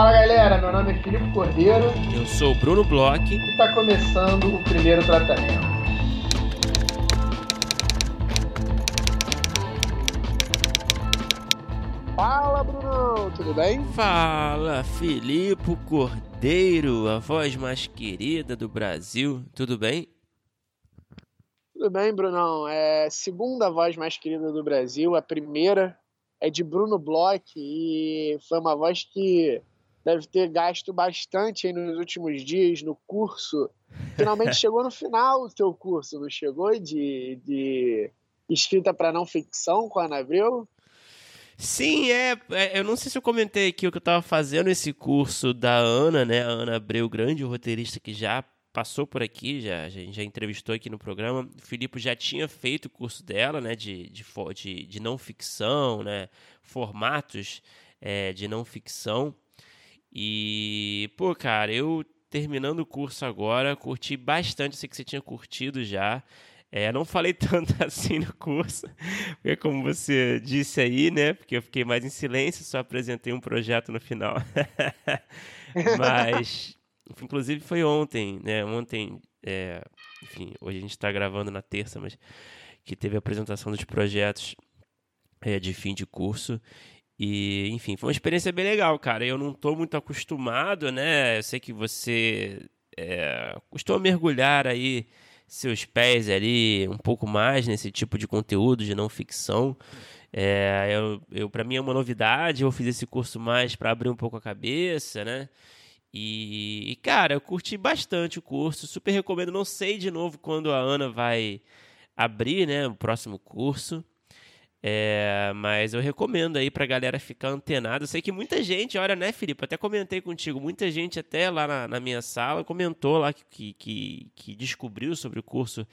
Fala galera, meu nome é Filipe Cordeiro. Eu sou o Bruno Bloch. E está começando o primeiro tratamento. Fala Bruno, tudo bem? Fala Filipe Cordeiro, a voz mais querida do Brasil, tudo bem? Tudo bem, Brunão. É segunda voz mais querida do Brasil, a primeira é de Bruno Bloch e foi uma voz que deve ter gasto bastante nos últimos dias no curso. Finalmente chegou no final o seu curso, não chegou? De, de escrita para não ficção com a Ana Abreu? Sim, é, é, Eu não sei se eu comentei aqui o que eu estava fazendo esse curso da Ana, né? A Ana Abreu, grande roteirista que já passou por aqui, já, já, já entrevistou aqui no programa. O Filipe já tinha feito o curso dela, né? De, de, de, de não ficção, né? Formatos é, de não ficção. E, pô, cara, eu terminando o curso agora, curti bastante, sei que você tinha curtido já. É, não falei tanto assim no curso, porque como você disse aí, né? Porque eu fiquei mais em silêncio, só apresentei um projeto no final. Mas, inclusive foi ontem, né? Ontem, é, enfim, hoje a gente está gravando na terça, mas que teve a apresentação dos projetos é, de fim de curso. E, enfim, foi uma experiência bem legal, cara. Eu não estou muito acostumado, né? Eu sei que você é, costuma mergulhar aí seus pés ali um pouco mais nesse tipo de conteúdo de não ficção. É, eu, eu para mim é uma novidade. Eu fiz esse curso mais para abrir um pouco a cabeça, né? E, e, cara, eu curti bastante o curso. Super recomendo. Não sei de novo quando a Ana vai abrir, né? O próximo curso. É, mas eu recomendo aí pra galera ficar antenada. Eu sei que muita gente, olha, né, Felipe? Até comentei contigo, muita gente até lá na, na minha sala comentou lá que, que, que descobriu sobre o curso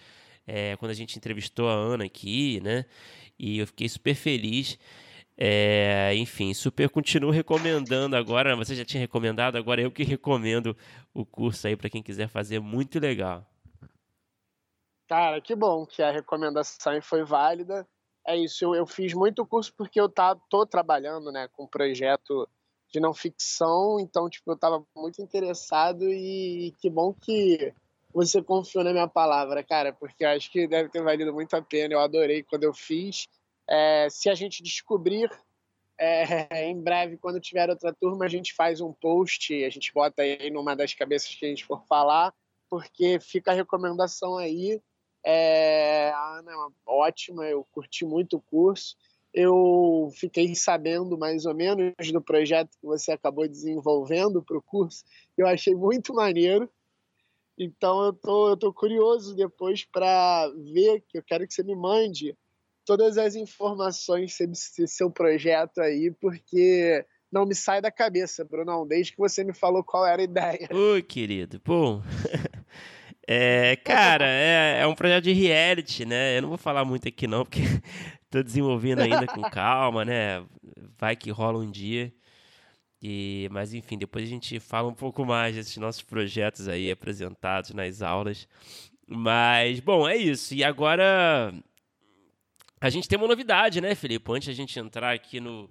é, quando a gente entrevistou a Ana aqui, né? E eu fiquei super feliz. É, enfim, super continuo recomendando agora. Você já tinha recomendado, agora eu que recomendo o curso aí para quem quiser fazer, muito legal. Cara, que bom que a recomendação foi válida é isso, eu, eu fiz muito curso porque eu tá, tô trabalhando, né, com um projeto de não ficção, então, tipo, eu estava muito interessado e que bom que você confiou na minha palavra, cara, porque acho que deve ter valido muito a pena, eu adorei quando eu fiz. É, se a gente descobrir é, em breve, quando tiver outra turma, a gente faz um post, a gente bota aí numa das cabeças que a gente for falar, porque fica a recomendação aí é, a Ana é ótima, eu curti muito o curso. Eu fiquei sabendo mais ou menos do projeto que você acabou desenvolvendo para o curso. Eu achei muito maneiro. Então eu tô, eu tô curioso depois para ver, que eu quero que você me mande todas as informações sobre seu projeto aí, porque não me sai da cabeça, Brunão, desde que você me falou qual era a ideia. Oi, querido. Bom, É, cara, é, é um projeto de reality, né? Eu não vou falar muito aqui não, porque tô desenvolvendo ainda com calma, né? Vai que rola um dia. E, mas enfim, depois a gente fala um pouco mais desses nossos projetos aí apresentados nas aulas. Mas, bom, é isso. E agora a gente tem uma novidade, né, Felipe? Antes a gente entrar aqui no,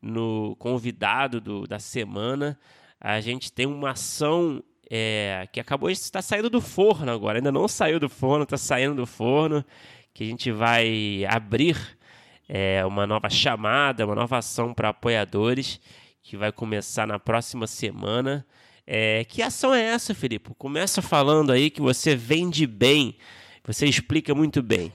no convidado do, da semana, a gente tem uma ação é, que acabou de estar saindo do forno agora, ainda não saiu do forno, está saindo do forno, que a gente vai abrir é, uma nova chamada, uma nova ação para apoiadores, que vai começar na próxima semana. É, que ação é essa, Felipe? Começa falando aí que você vende bem, você explica muito bem.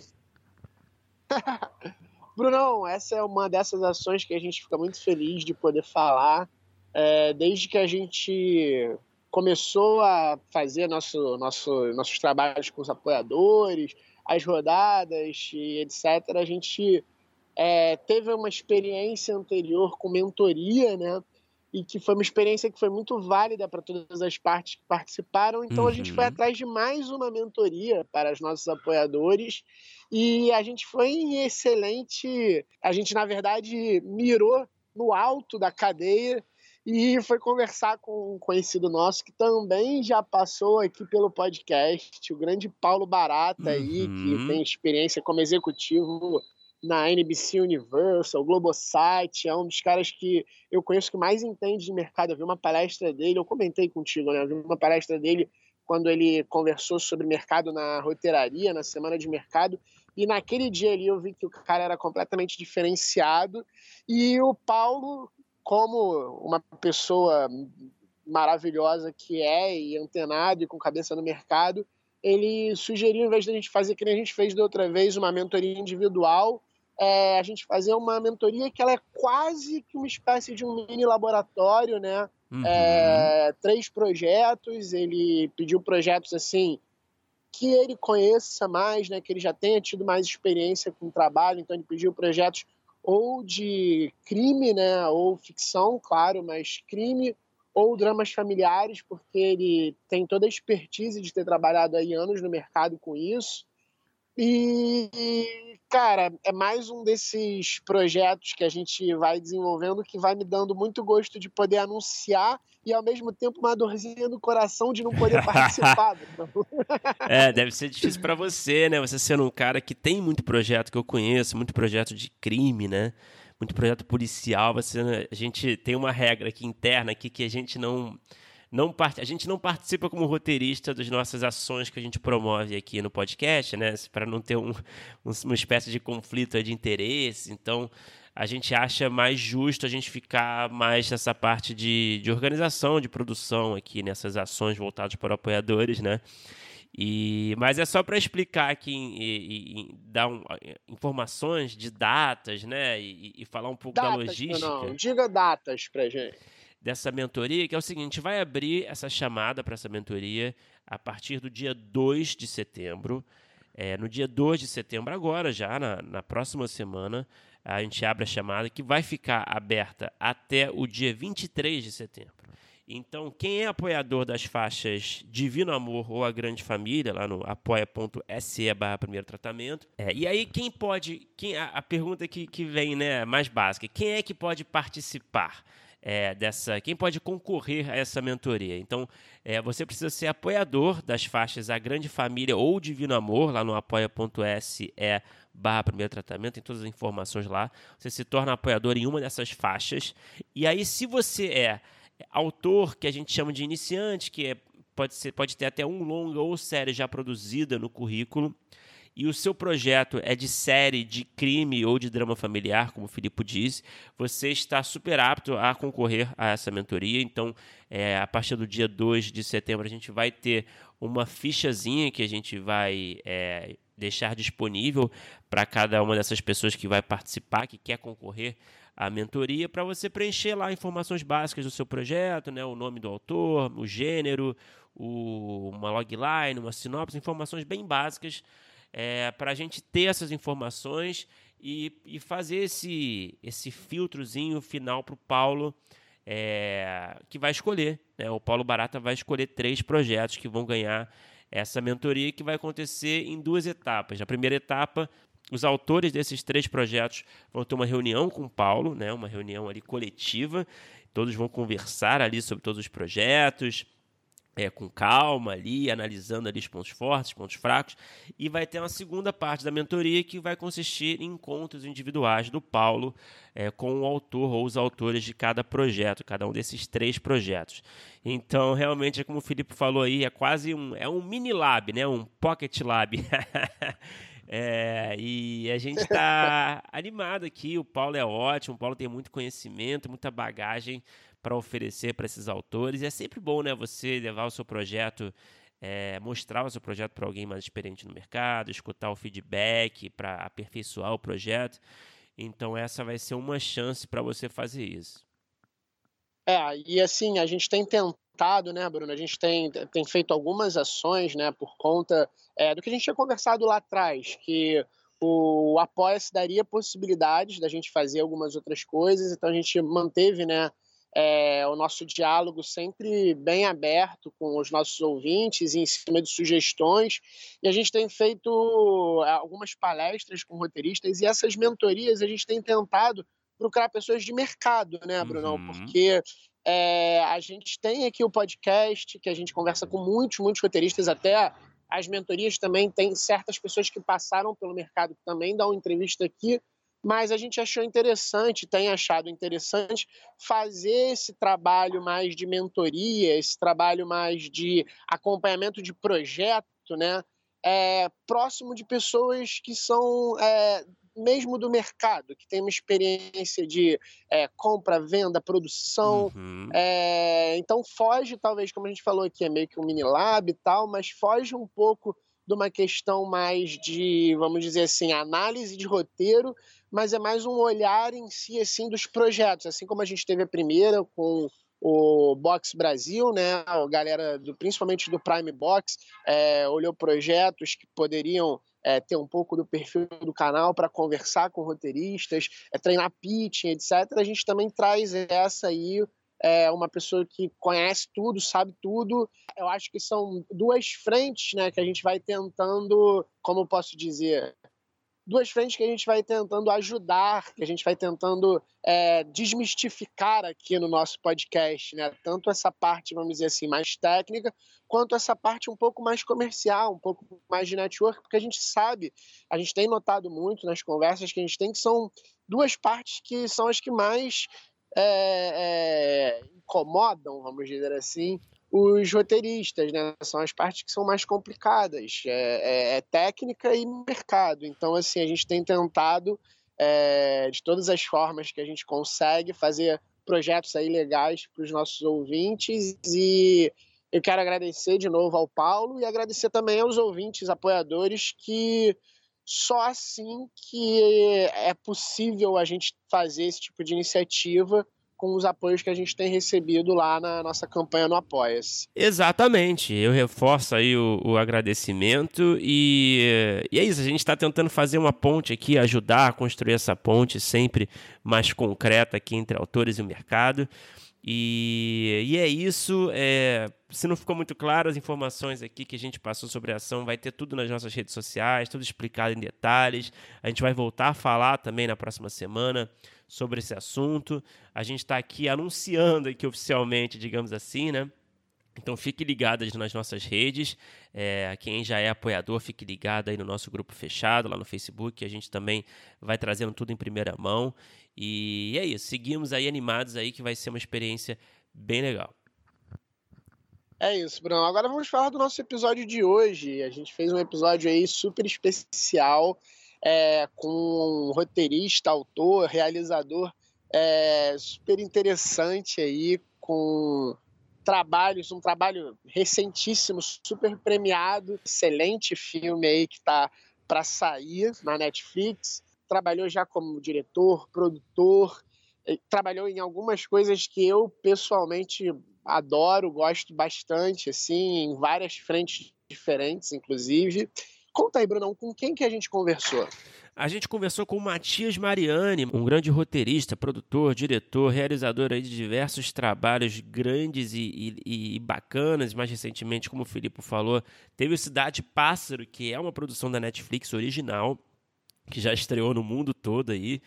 Brunão, essa é uma dessas ações que a gente fica muito feliz de poder falar. É, desde que a gente começou a fazer nosso, nosso, nossos trabalhos com os apoiadores, as rodadas e etc., a gente é, teve uma experiência anterior com mentoria, né? E que foi uma experiência que foi muito válida para todas as partes que participaram. Então uhum. a gente foi uhum. atrás de mais uma mentoria para os nossos apoiadores e a gente foi em excelente. A gente, na verdade, mirou no alto da cadeia e foi conversar com um conhecido nosso que também já passou aqui pelo podcast, o grande Paulo Barata aí, uhum. que tem experiência como executivo na NBC Universal, Globosite, é um dos caras que eu conheço que mais entende de mercado. Eu vi uma palestra dele, eu comentei contigo, né? Eu vi uma palestra dele quando ele conversou sobre mercado na roteiraria, na semana de mercado, e naquele dia ali eu vi que o cara era completamente diferenciado, e o Paulo, como uma pessoa maravilhosa que é, e antenado e com cabeça no mercado, ele sugeriu, em vez de a gente fazer que nem a gente fez da outra vez, uma mentoria individual, é, a gente fazer uma mentoria que ela é quase que uma espécie de um mini laboratório, né? Uhum. É, três projetos, ele pediu projetos assim que ele conheça mais, né? Que ele já tenha tido mais experiência com o trabalho, então ele pediu projetos ou de crime, né? Ou ficção, claro, mas crime ou dramas familiares, porque ele tem toda a expertise de ter trabalhado aí anos no mercado com isso. E, cara, é mais um desses projetos que a gente vai desenvolvendo que vai me dando muito gosto de poder anunciar e ao mesmo tempo uma dorzinha no coração de não poder participar. é, deve ser difícil para você, né? Você sendo um cara que tem muito projeto que eu conheço, muito projeto de crime, né? Muito projeto policial. Você, a gente tem uma regra aqui interna aqui que a gente não não a gente não participa como roteirista das nossas ações que a gente promove aqui no podcast, né? Para não ter um, uma espécie de conflito de interesse. Então, a gente acha mais justo a gente ficar mais nessa parte de, de organização, de produção aqui, nessas ações voltadas para apoiadores, né? E, mas é só para explicar aqui e, e, dar um, informações de datas, né? E, e falar um pouco datas, da logística. Não, diga datas para gente dessa mentoria, que é o seguinte: vai abrir essa chamada para essa mentoria a partir do dia 2 de setembro. É, no dia 2 de setembro, agora já, na, na próxima semana, a gente abre a chamada que vai ficar aberta até o dia 23 de setembro. Então, quem é apoiador das faixas Divino Amor ou A Grande Família, lá no apoia.se barra primeiro tratamento. É, e aí, quem pode. Quem, a, a pergunta que, que vem, né, mais básica: quem é que pode participar? É, dessa, quem pode concorrer a essa mentoria. Então, é, você precisa ser apoiador das faixas A Grande Família ou Divino Amor, lá no apoia.se barra primeiro tratamento, tem todas as informações lá. Você se torna apoiador em uma dessas faixas. E aí, se você é autor, que a gente chama de iniciante, que é, pode, ser, pode ter até um longa ou série já produzida no currículo, e o seu projeto é de série de crime ou de drama familiar, como o Filipe disse, você está super apto a concorrer a essa mentoria. Então, é, a partir do dia 2 de setembro, a gente vai ter uma fichazinha que a gente vai é, deixar disponível para cada uma dessas pessoas que vai participar, que quer concorrer à mentoria, para você preencher lá informações básicas do seu projeto, né, o nome do autor, o gênero, o, uma logline, uma sinopse, informações bem básicas é, para a gente ter essas informações e, e fazer esse, esse filtrozinho final para o Paulo, é, que vai escolher. Né? O Paulo Barata vai escolher três projetos que vão ganhar essa mentoria, que vai acontecer em duas etapas. Na primeira etapa, os autores desses três projetos vão ter uma reunião com o Paulo, né? uma reunião ali coletiva, todos vão conversar ali sobre todos os projetos, é, com calma ali, analisando ali os pontos fortes, pontos fracos, e vai ter uma segunda parte da mentoria que vai consistir em encontros individuais do Paulo é, com o autor ou os autores de cada projeto, cada um desses três projetos. Então, realmente, é como o Felipe falou aí, é quase um, é um mini lab, né? um pocket lab. É, e a gente está animado aqui. O Paulo é ótimo, o Paulo tem muito conhecimento, muita bagagem para oferecer para esses autores. E é sempre bom, né, você levar o seu projeto, é, mostrar o seu projeto para alguém mais experiente no mercado, escutar o feedback para aperfeiçoar o projeto. Então essa vai ser uma chance para você fazer isso. É, e assim, a gente tem tentado, né, Bruno? A gente tem, tem feito algumas ações, né, por conta é, do que a gente tinha conversado lá atrás, que o Apoia-se daria possibilidades da gente fazer algumas outras coisas, então a gente manteve, né, é, o nosso diálogo sempre bem aberto com os nossos ouvintes, em cima de sugestões. E a gente tem feito é, algumas palestras com roteiristas e essas mentorias a gente tem tentado procurar pessoas de mercado, né, Brunão? Uhum. Porque é, a gente tem aqui o podcast, que a gente conversa com muitos, muitos roteiristas, até as mentorias também tem certas pessoas que passaram pelo mercado que também dão entrevista aqui, mas a gente achou interessante, tem achado interessante fazer esse trabalho mais de mentoria, esse trabalho mais de acompanhamento de projeto, né? É, próximo de pessoas que são é, mesmo do mercado, que tem uma experiência de é, compra, venda, produção. Uhum. É, então foge, talvez, como a gente falou aqui, é meio que um mini lab e tal, mas foge um pouco de uma questão mais de, vamos dizer assim, análise de roteiro, mas é mais um olhar em si, assim, dos projetos. Assim como a gente teve a primeira com o Box Brasil, né? A galera, do, principalmente do Prime Box, é, olhou projetos que poderiam é, ter um pouco do perfil do canal para conversar com roteiristas, é, treinar pitching, etc. A gente também traz essa aí, é, uma pessoa que conhece tudo, sabe tudo. Eu acho que são duas frentes né, que a gente vai tentando, como posso dizer, duas frentes que a gente vai tentando ajudar, que a gente vai tentando é, desmistificar aqui no nosso podcast, né? Tanto essa parte, vamos dizer assim, mais técnica, quanto essa parte um pouco mais comercial, um pouco mais de network, porque a gente sabe, a gente tem notado muito nas conversas que a gente tem que são duas partes que são as que mais é, é, incomodam, vamos dizer assim, os roteiristas, né? São as partes que são mais complicadas, é, é, é técnica e mercado. Então, assim, a gente tem tentado é, de todas as formas que a gente consegue fazer projetos aí legais para os nossos ouvintes e eu quero agradecer de novo ao Paulo e agradecer também aos ouvintes apoiadores que só assim que é possível a gente fazer esse tipo de iniciativa com os apoios que a gente tem recebido lá na nossa campanha no Apoia-se. Exatamente, eu reforço aí o, o agradecimento e, e, é isso, a gente está tentando fazer uma ponte aqui, ajudar a construir essa ponte sempre mais concreta aqui entre autores e o mercado. E, e é isso. É, se não ficou muito claro, as informações aqui que a gente passou sobre a ação vai ter tudo nas nossas redes sociais, tudo explicado em detalhes. A gente vai voltar a falar também na próxima semana sobre esse assunto. A gente está aqui anunciando aqui oficialmente, digamos assim, né? Então fique ligado nas nossas redes. É, quem já é apoiador, fique ligado aí no nosso grupo fechado lá no Facebook. A gente também vai trazendo tudo em primeira mão. E é isso. Seguimos aí animados aí que vai ser uma experiência bem legal. É isso, Bruno. Agora vamos falar do nosso episódio de hoje. A gente fez um episódio aí super especial é, com um roteirista, autor, realizador é, super interessante aí, com trabalhos, um trabalho recentíssimo, super premiado, excelente filme aí que está para sair na Netflix. Trabalhou já como diretor, produtor, trabalhou em algumas coisas que eu pessoalmente adoro, gosto bastante, assim, em várias frentes diferentes, inclusive. Conta aí, Brunão, com quem que a gente conversou? A gente conversou com o Matias Mariani, um grande roteirista, produtor, diretor, realizador de diversos trabalhos grandes e, e, e, bacanas. Mais recentemente, como o Filipe falou, teve o Cidade Pássaro, que é uma produção da Netflix original, que já estreou no mundo todo aí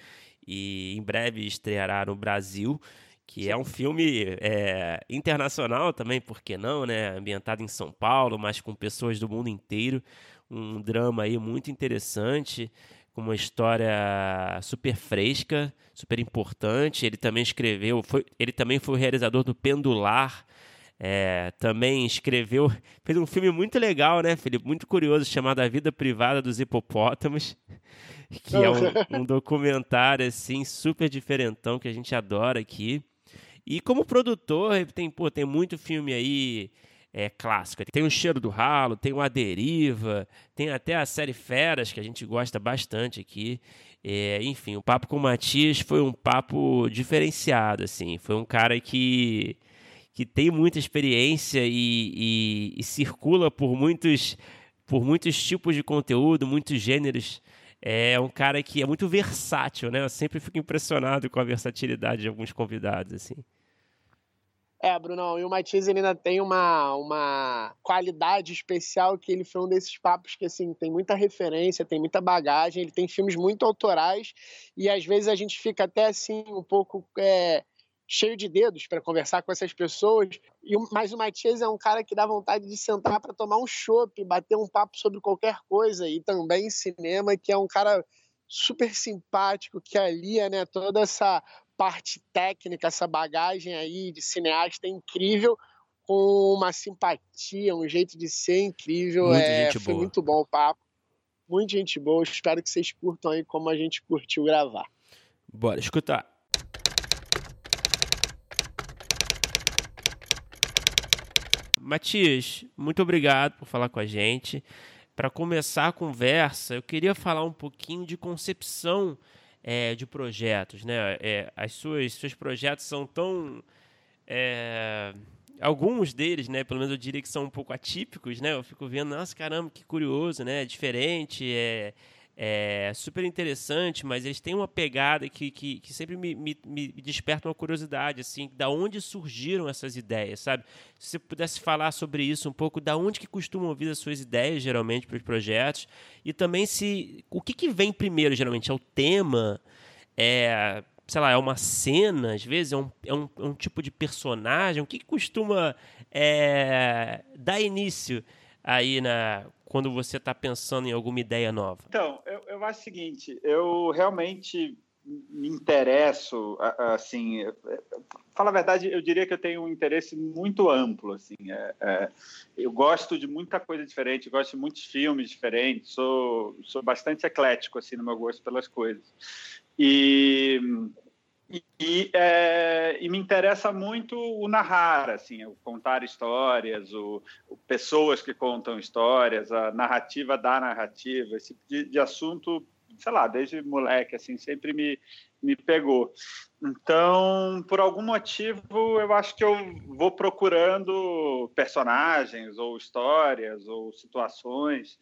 e em breve estreará no Brasil que é um filme é, internacional também, por que não, né? Ambientado em São Paulo, mas com pessoas do mundo inteiro. Um drama aí muito interessante com uma história super fresca, super importante. Ele também escreveu, foi, ele também foi o realizador do Pendular. É, também escreveu, fez um filme muito legal, né, Felipe? Muito curioso, chamado A Vida Privada dos Hipopótamos, que é um, um documentário assim super diferentão que a gente adora aqui. E como produtor, tem, pô, tem muito filme aí é, clássica. Tem o Cheiro do Ralo, tem o A Deriva, tem até a série Feras, que a gente gosta bastante aqui. É, enfim, o papo com o Matias foi um papo diferenciado, assim. Foi um cara que, que tem muita experiência e, e, e circula por muitos, por muitos tipos de conteúdo, muitos gêneros. É um cara que é muito versátil, né? Eu sempre fico impressionado com a versatilidade de alguns convidados, assim. É, Brunão, e o Matias ainda tem uma, uma qualidade especial que ele foi um desses papos que, assim, tem muita referência, tem muita bagagem, ele tem filmes muito autorais e às vezes a gente fica até, assim, um pouco é, cheio de dedos para conversar com essas pessoas. E, mas o Matias é um cara que dá vontade de sentar para tomar um chopp, bater um papo sobre qualquer coisa e também cinema, que é um cara super simpático que alia né, toda essa parte técnica, essa bagagem aí de cineasta incrível com uma simpatia, um jeito de ser incrível. Muita é, foi boa. muito bom o papo. Muita gente boa. Espero que vocês curtam aí como a gente curtiu gravar. Bora escutar. Matias, muito obrigado por falar com a gente. Para começar a conversa, eu queria falar um pouquinho de concepção é, de projetos. Né? É, as suas seus projetos são tão. É, alguns deles, né, pelo menos eu diria que são um pouco atípicos, né? Eu fico vendo, nossa, caramba, que curioso, né? Diferente, é, é super interessante, mas eles têm uma pegada que, que, que sempre me, me, me, desperta uma curiosidade, assim, da onde surgiram essas ideias, sabe? Se você pudesse falar sobre isso um pouco, da onde que costumam vir as suas ideias, geralmente, para os projetos, e também se... O que, que vem primeiro, geralmente? É o tema? É sei lá, é uma cena, às vezes, é um, é um, é um tipo de personagem? O que, que costuma é, dar início aí na quando você está pensando em alguma ideia nova? Então, eu, eu acho o seguinte, eu realmente me interesso, assim, fala a verdade, eu diria que eu tenho um interesse muito amplo, assim, é, é, eu gosto de muita coisa diferente, gosto de muitos filmes diferentes, sou, sou bastante eclético, assim, no meu gosto pelas coisas. E e, é, e, me interessa muito o narrar, assim, o contar histórias, o, o, pessoas que contam histórias, a narrativa da narrativa, esse tipo de, de, assunto, sei lá, desde moleque, assim, sempre me, me pegou. Então, por algum motivo, eu acho que eu vou procurando personagens ou histórias ou situações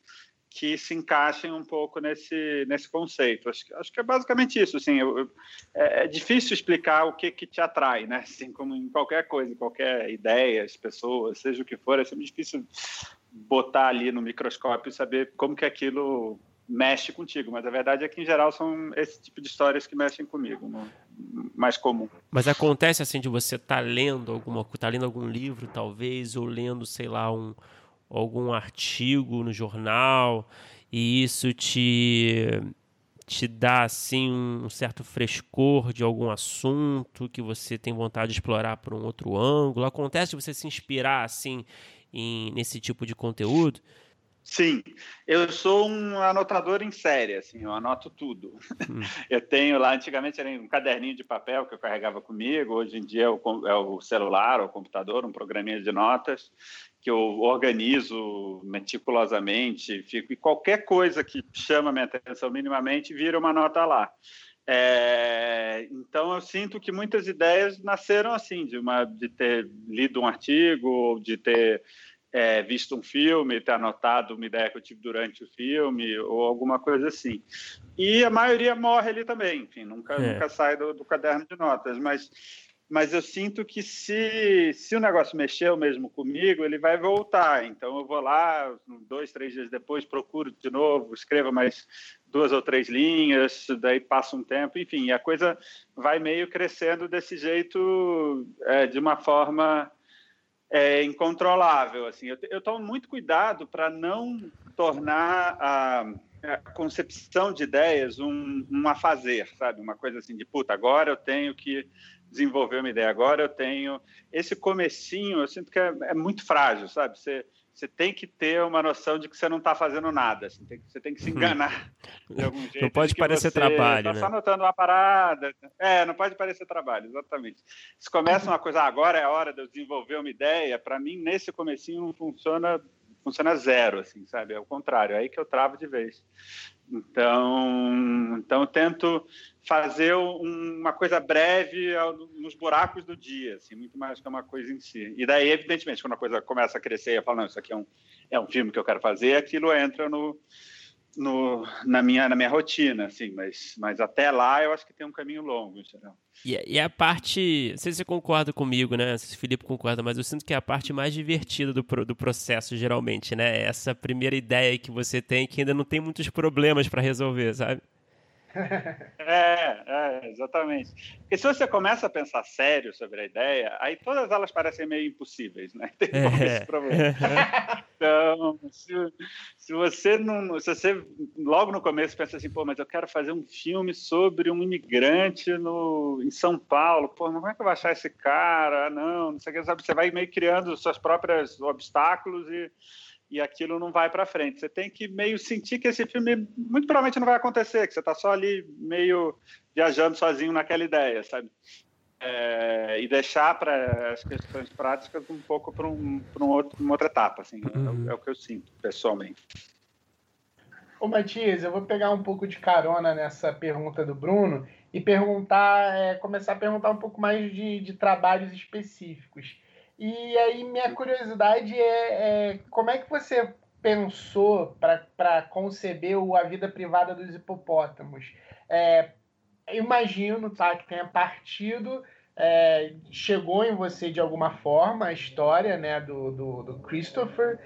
que se encaixem um pouco nesse, nesse conceito. Acho, acho que é basicamente isso. Assim, eu, é, é, difícil explicar o que, que te atrai, né? Assim, como em qualquer coisa, qualquer ideia, as pessoas, seja o que for, é sempre difícil botar ali no microscópio e saber como que aquilo mexe contigo. Mas a verdade é que, em geral, são esse tipo de histórias que mexem comigo, no, mais comum. Mas acontece, assim, de você estar tá lendo tá lendo algum livro, talvez, ou lendo, sei lá, um algum artigo no jornal e isso te te dá assim um certo frescor de algum assunto que você tem vontade de explorar por um outro ângulo. Acontece de você se inspirar assim em, nesse tipo de conteúdo? Sim, eu sou um anotador em série, assim, eu anoto tudo. Hum. Eu tenho lá, antigamente era um caderninho de papel que eu carregava comigo, hoje em dia é o, é o celular, o computador, um programinha de notas que eu organizo meticulosamente, fico, e qualquer coisa que chama minha atenção minimamente vira uma nota lá. É, então eu sinto que muitas ideias nasceram assim, de uma de ter lido um artigo, ou de ter é, visto um filme, ter anotado uma ideia que eu tive durante o filme, ou alguma coisa assim. E a maioria morre ali também, enfim, nunca, é. nunca sai do, do caderno de notas, mas mas eu sinto que se, se o negócio mexeu mesmo comigo, ele vai voltar. Então eu vou lá, dois, três dias depois, procuro de novo, escrevo mais duas ou três linhas, daí passa um tempo, enfim, a coisa vai meio crescendo desse jeito, é, de uma forma é, incontrolável. Assim, eu, eu tomo muito cuidado para não tornar a, a, concepção de ideias um, um a fazer, sabe? Uma coisa assim de puta, agora eu tenho que desenvolver uma ideia. Agora eu tenho esse comecinho, eu sinto que é, é muito frágil, sabe? Você, você tem que ter uma noção de que você não está fazendo nada. Assim, tem, você tem que se enganar de algum jeito. Não pode parecer trabalho, tá né? só anotando uma parada. É, não pode parecer trabalho, exatamente. Se começa uma coisa, ah, agora é a hora de eu desenvolver uma ideia, para mim, nesse comecinho não funciona funciona zero, assim, sabe? É o contrário, é aí que eu travo de vez. Então, então eu tento fazer uma coisa breve nos buracos do dia, assim, muito mais que uma coisa em si. E daí, evidentemente, quando a coisa começa a crescer, eu falo, não, isso aqui é um, é um filme que eu quero fazer, aquilo entra no, no, na, minha, na minha rotina, assim, mas, mas até lá eu acho que tem um caminho longo, entendeu? E, e a parte, não sei se você concorda comigo, né, se o Felipe concorda, mas eu sinto que é a parte mais divertida do, do processo, geralmente, né, essa primeira ideia que você tem que ainda não tem muitos problemas para resolver, sabe? É, é, exatamente. Porque se você começa a pensar sério sobre a ideia, aí todas elas parecem meio impossíveis, né? Tem é. esse problema. então, se, se, você não, se você logo no começo pensa assim, pô, mas eu quero fazer um filme sobre um imigrante no, em São Paulo, pô, como é que eu vou achar esse cara? Não, não sei o que, sabe? Você vai meio criando suas próprias obstáculos e e aquilo não vai para frente. Você tem que meio sentir que esse filme muito provavelmente não vai acontecer, que você está só ali meio viajando sozinho naquela ideia, sabe? É, e deixar para as questões práticas um pouco para um, um uma outra etapa, assim, uhum. é, é, o que eu sinto pessoalmente. Ô Matias, eu vou pegar um pouco de carona nessa pergunta do Bruno e perguntar, é, começar a perguntar um pouco mais de, de trabalhos específicos. E aí minha curiosidade é, é como é que você pensou para conceber A Vida Privada dos Hipopótamos? É, imagino tá, que tenha partido, é, chegou em você de alguma forma a história né, do, do, do Christopher.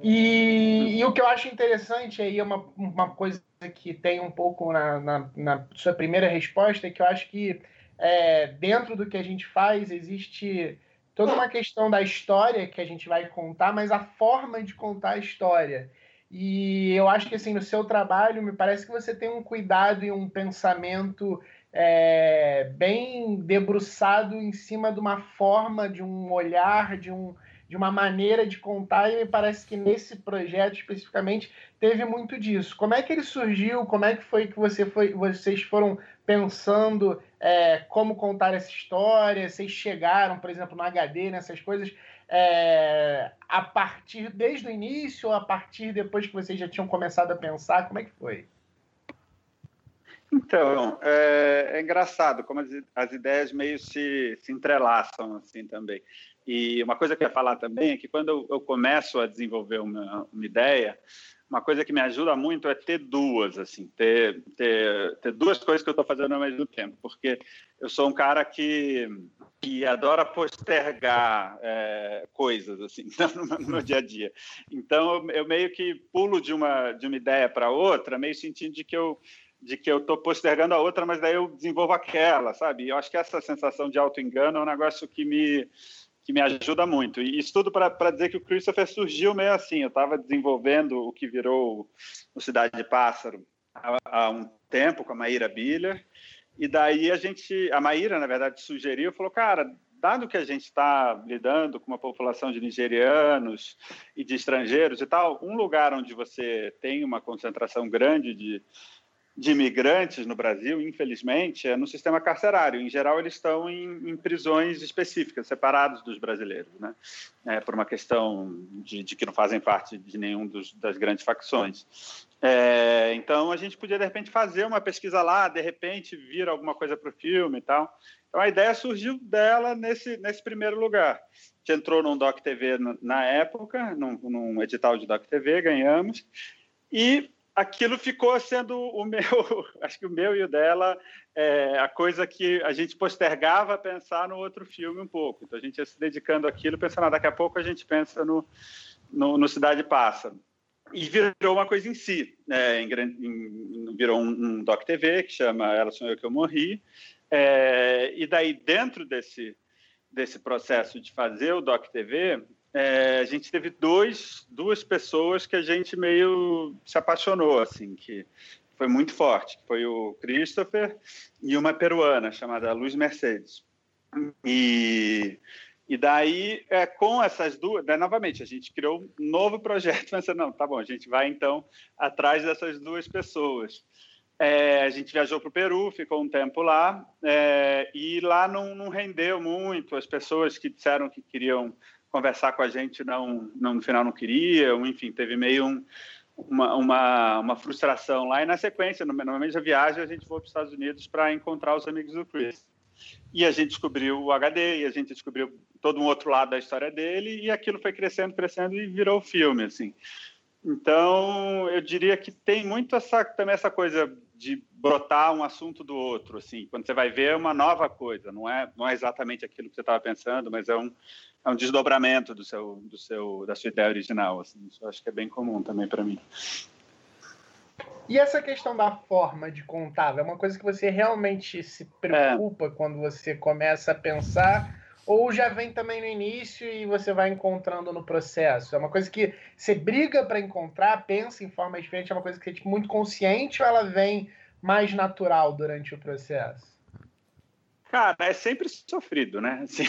E, e, o que eu acho interessante aí é uma, uma coisa que tem um pouco na, na, na sua primeira resposta, é que eu acho que é, dentro do que a gente faz existe toda uma questão da história que a gente vai contar, mas a forma de contar a história. E eu acho que assim no seu trabalho me parece que você tem um cuidado e um pensamento é, bem debruçado em cima de uma forma, de um olhar, de, um, de uma maneira de contar. E me parece que nesse projeto especificamente teve muito disso. Como é que ele surgiu? Como é que foi que você foi, vocês foram pensando é, como contar essa história? Vocês chegaram, por exemplo, no HD, nessas coisas, é, a partir desde o início ou a partir depois que vocês já tinham começado a pensar? Como é que foi? Então, é, é engraçado como as, as, ideias meio se, se entrelaçam assim também. E uma coisa que eu ia falar também é que quando eu, eu começo a desenvolver uma, uma ideia, uma coisa que me ajuda muito é ter duas, assim, ter, ter, ter duas coisas que eu estou fazendo ao mesmo tempo, porque eu sou um cara que, que adora postergar é, coisas, assim, no, no, dia a dia. Então, eu, meio que pulo de uma, de uma ideia para outra, meio sentindo de que eu de que eu estou postergando a outra, mas daí eu desenvolvo aquela, sabe? Eu acho que essa sensação de auto-engano é um negócio que me, que me ajuda muito. E isso tudo para dizer que o Christopher surgiu meio assim. Eu estava desenvolvendo o que virou o Cidade de Pássaro há, há um tempo com a Maíra Biller. E daí a gente, a Maíra, na verdade, sugeriu, falou, cara, dado que a gente está lidando com uma população de nigerianos e de estrangeiros e tal, um lugar onde você tem uma concentração grande de de imigrantes no Brasil, infelizmente, é no sistema carcerário. Em geral, eles estão em, em prisões específicas, separados dos brasileiros, né? É, por uma questão de, de, que não fazem parte de nenhum dos, das grandes facções. É, então, a gente podia, de repente, fazer uma pesquisa lá, de repente, vir alguma coisa para o filme e tal. Então, a ideia surgiu dela nesse, nesse primeiro lugar. A gente entrou num Doc TV na época, num, num edital de Doc TV, ganhamos. E aquilo ficou sendo o meu, acho que o meu e o dela, é, a coisa que a gente postergava pensar no outro filme um pouco. Então a gente ia se dedicando àquilo, pensando, ah, daqui a pouco a gente pensa no, no, no Cidade Passa. E virou uma coisa em si. Né? Em, em, virou um, um Doc TV que chama Ela Sonhou Que Eu Morri. É, e daí, dentro desse, desse processo de fazer o Doc TV, é, a gente teve dois, duas pessoas que a gente meio se apaixonou, assim, que foi muito forte. Foi o Christopher e uma peruana chamada Luz Mercedes. E, e daí, é, com essas duas, né, novamente, a gente criou um novo projeto, pensando, não, tá bom, a gente vai então atrás dessas duas pessoas. É, a gente viajou para o Peru, ficou um tempo lá, é, e lá não, não rendeu muito. As pessoas que disseram que queriam conversar com a gente não, não no final não queria, enfim, teve meio um, uma, uma, uma, frustração lá. E na sequência, normalmente a viagem, a gente foi para os Estados Unidos para encontrar os amigos do Chris. E a gente descobriu o HD, e a gente descobriu todo um outro lado da história dele, e aquilo foi crescendo, crescendo e virou filme, assim. Então, eu diria que tem muito essa, também essa coisa de brotar um assunto do outro, assim. Quando você vai ver, é uma nova coisa, não é, não é exatamente aquilo que você estava pensando, mas é um, é um desdobramento do seu, do seu, da sua ideia original. Assim. Isso eu acho que é bem comum também para mim. E essa questão da forma de contar, é uma coisa que você realmente se preocupa é. quando você começa a pensar ou já vem também no início e você vai encontrando no processo? É uma coisa que você briga para encontrar, pensa em forma diferente, é uma coisa que você é tipo, muito consciente ou ela vem mais natural durante o processo? Cara, é sempre sofrido, né? Assim,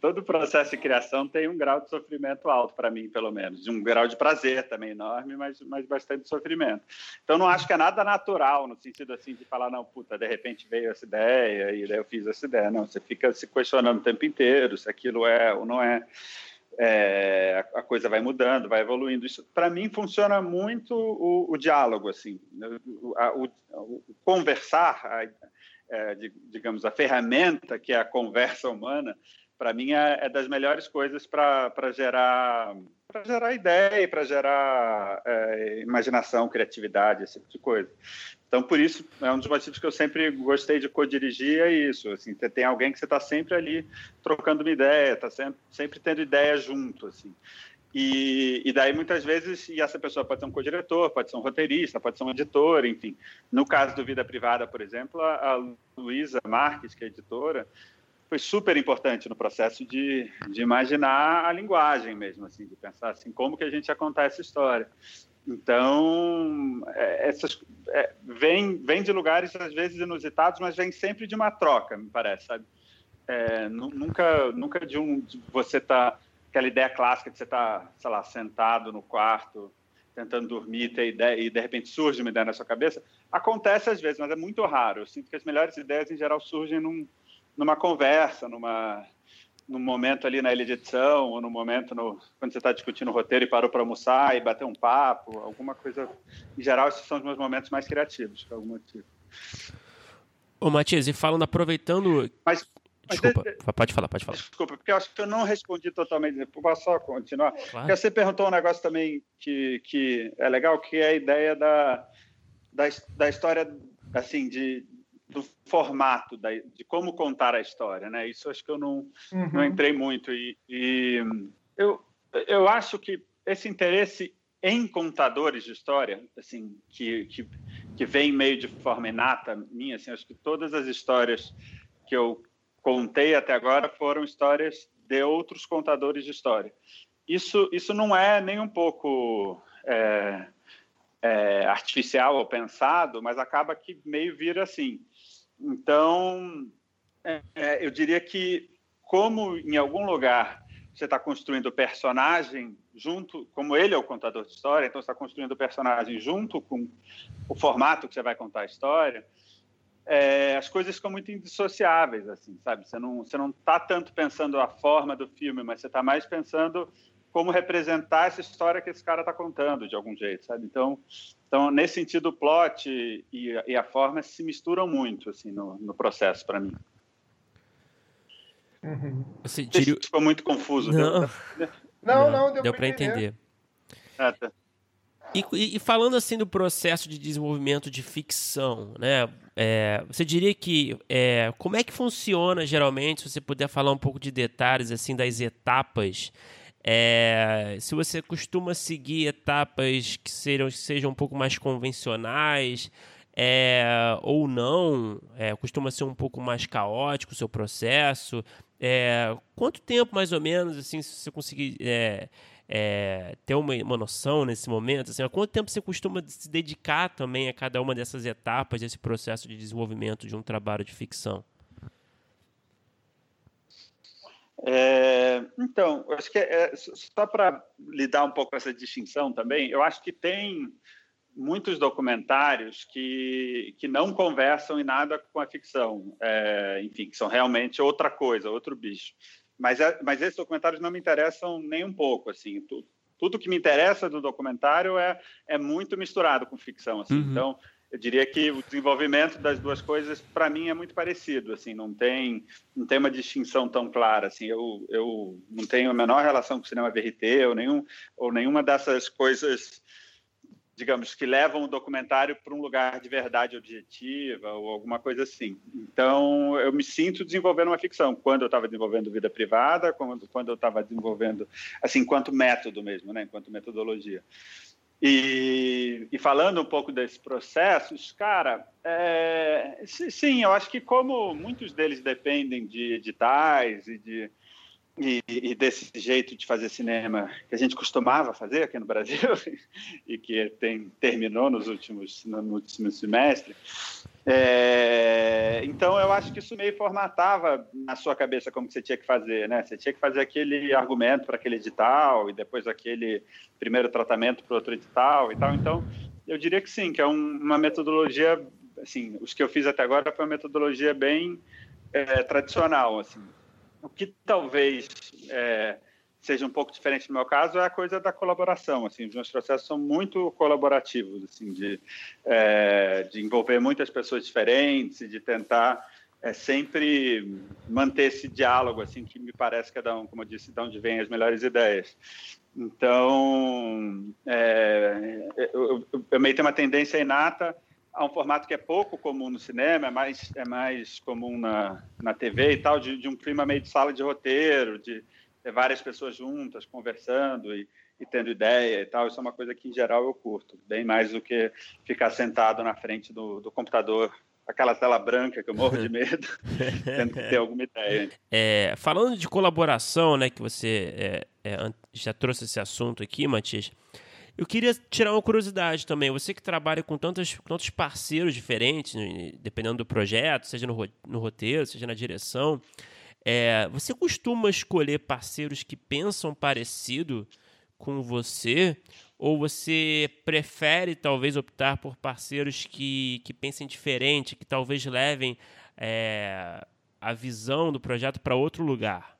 todo processo de criação tem um grau de sofrimento alto, para mim, pelo menos. Um grau de prazer também enorme, mas, mas bastante sofrimento. Então, não acho que é nada natural, no sentido assim de falar, não, puta, de repente veio essa ideia e daí eu fiz essa ideia. Não, você fica se questionando o tempo inteiro se aquilo é ou não é. É, a coisa vai mudando, vai evoluindo. Isso, para mim, funciona muito o, o diálogo, assim, o, a, o, o conversar, a, é, de, digamos, a ferramenta que é a conversa humana, para mim é, é, das melhores coisas para gerar para gerar ideia, para gerar é, imaginação, criatividade, esse tipo de coisa. Então, por isso, é um dos motivos que eu sempre gostei de co-dirigir, é isso. Assim, tem alguém que você está sempre ali trocando uma ideia, está sempre, sempre tendo ideia junto. Assim. E, e, daí, muitas vezes, e essa pessoa pode ser um co-diretor, pode ser um roteirista, pode ser um editor, enfim. No caso do Vida Privada, por exemplo, a, Luísa Marques, que é editora, foi super importante no processo de, de imaginar a linguagem mesmo, assim, de pensar assim, como que a gente ia contar essa história. Então, é, essas, é, vem, vem de lugares, às vezes, inusitados, mas vem sempre de uma troca, me parece, sabe? É, nunca, nunca de um de você tá aquela ideia clássica de você estar, tá, sei lá, sentado no quarto, tentando dormir, ter ideia, e de repente surge uma ideia na sua cabeça, acontece às vezes, mas é muito raro. Eu sinto que as melhores ideias, em geral, surgem num, numa conversa, numa, num momento ali na ilha de edição, ou no momento no, quando você está discutindo o roteiro e parou para almoçar e bater um papo, alguma coisa. Em geral, esses são os meus momentos mais criativos, por algum motivo. Ô, Matias, e falando, aproveitando. Mas Desculpa, pode falar, pode falar. Desculpa, porque eu acho que eu não respondi totalmente. Posso só continuar? Claro. Porque você perguntou um negócio também que, que é legal, que é a ideia da, da, da história, assim, de, do formato, da, de como contar a história, né? Isso acho que eu não, uhum. não entrei muito. E, e eu, eu acho que esse interesse em contadores de história, assim, que, que, que vem meio de forma inata minha, assim, acho que todas as histórias que eu contei até agora foram histórias de outros contadores de história. Isso, isso não é nem um pouco é, é, artificial ou pensado, mas acaba que meio vira assim. Então, é, é eu diria que, como em algum lugar você está construindo o personagem junto, como ele é o contador de história, então você está construindo o personagem junto com o formato que você vai contar a história, é, as coisas ficam muito indissociáveis, assim, sabe? Você não você não está tanto pensando a forma do filme, mas você está mais pensando como representar essa história que esse cara está contando de algum jeito, sabe? Então, então nesse sentido, o plot e, e a forma se misturam muito, assim, no, no processo para mim. Uhum. Diria... Ficou muito confuso. Não, deu... não, não, deu, deu para entender. entender. Ah, tá. E, e, falando assim do processo de desenvolvimento de ficção, né? É, você diria que é, como é que funciona geralmente? Se você puder falar um pouco de detalhes assim das etapas, é, se você costuma seguir etapas que sejam, sejam um pouco mais convencionais é, ou não, é, costuma ser um pouco mais caótico o seu processo. É, quanto tempo mais ou menos assim, se você conseguir é, ter uma, uma noção nesse momento? Assim, há quanto tempo você costuma se dedicar também a cada uma dessas etapas desse processo de desenvolvimento de um trabalho de ficção? É, então, acho que é, só para lidar um pouco com essa distinção também, eu acho que tem muitos documentários que, que não conversam em nada com a ficção, é, enfim, que são realmente outra coisa, outro bicho. Mas, é, mas esses documentários não me interessam nem um pouco, assim. Tudo, tudo que me interessa do documentário é, é muito misturado com ficção, assim. Uhum. Então, eu diria que o desenvolvimento das duas coisas, para mim, é muito parecido, assim. Não tem, não tem uma distinção tão clara, assim. Eu, eu não tenho a menor relação com o cinema VRT ou, nenhum, ou nenhuma dessas coisas digamos, que levam o documentário para um lugar de verdade objetiva ou alguma coisa assim. Então, eu me sinto desenvolvendo uma ficção. Quando eu estava desenvolvendo vida privada, quando, quando eu estava desenvolvendo, assim, enquanto método mesmo, né, enquanto metodologia. E, e, falando um pouco desses processos, cara, é, sim, eu acho que como muitos deles dependem de editais e de e, e, desse jeito de fazer cinema que a gente costumava fazer aqui no Brasil e que tem, terminou nos últimos no, último semestre. É, então eu acho que isso meio formatava na sua cabeça como que você tinha que fazer, né? Você tinha que fazer aquele argumento para aquele edital e depois aquele primeiro tratamento para outro edital e tal. Então eu diria que sim, que é um, uma metodologia, assim, os que eu fiz até agora foi uma metodologia bem é, tradicional, assim o que talvez é, seja um pouco diferente no meu caso é a coisa da colaboração. Assim, os meus processos são muito colaborativos, assim, de, é, de envolver muitas pessoas diferentes de tentar é, sempre manter esse diálogo, assim, que me parece que é, um, como eu disse, de onde vêm as melhores ideias. Então, é, eu, eu, eu meio tenho uma tendência inata a um formato que é pouco comum no cinema, é mais, é mais comum na, na TV e tal, de, de um clima meio de sala de roteiro, de ter várias pessoas juntas conversando e, e tendo ideia e tal. Isso é uma coisa que, em geral, eu curto, bem mais do que ficar sentado na frente do, do computador aquela tela branca que eu morro de medo, tendo que ter alguma ideia. É, falando de colaboração, né, que você é, é, já trouxe esse assunto aqui, Matias, eu queria tirar uma curiosidade também. Você que trabalha com tantos, tantos parceiros diferentes, né, dependendo do projeto, seja no, no roteiro, seja na direção, é, você costuma escolher parceiros que pensam parecido com você? Ou você prefere talvez optar por parceiros que, que pensem diferente, que talvez levem é, a visão do projeto para outro lugar?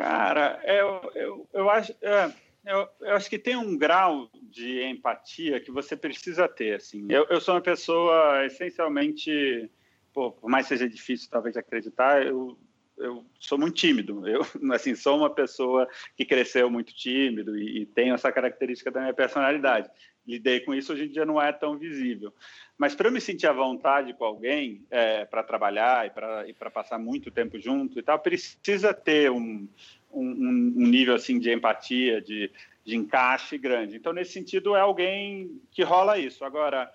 Cara, eu, eu, eu acho. É, eu, eu, acho que tem um grau de empatia que você precisa ter. Assim. Eu, eu sou uma pessoa essencialmente, pô, por mais seja difícil talvez acreditar, eu, eu sou muito tímido. Eu assim sou uma pessoa que cresceu muito tímido e, e tenho essa característica da minha personalidade. Lidei com isso hoje em dia não é tão visível. Mas para eu me sentir à vontade com alguém é, para trabalhar e para passar muito tempo junto e tal, precisa ter um, um, um nível assim de empatia, de, de encaixe grande. Então, nesse sentido, é alguém que rola isso. Agora,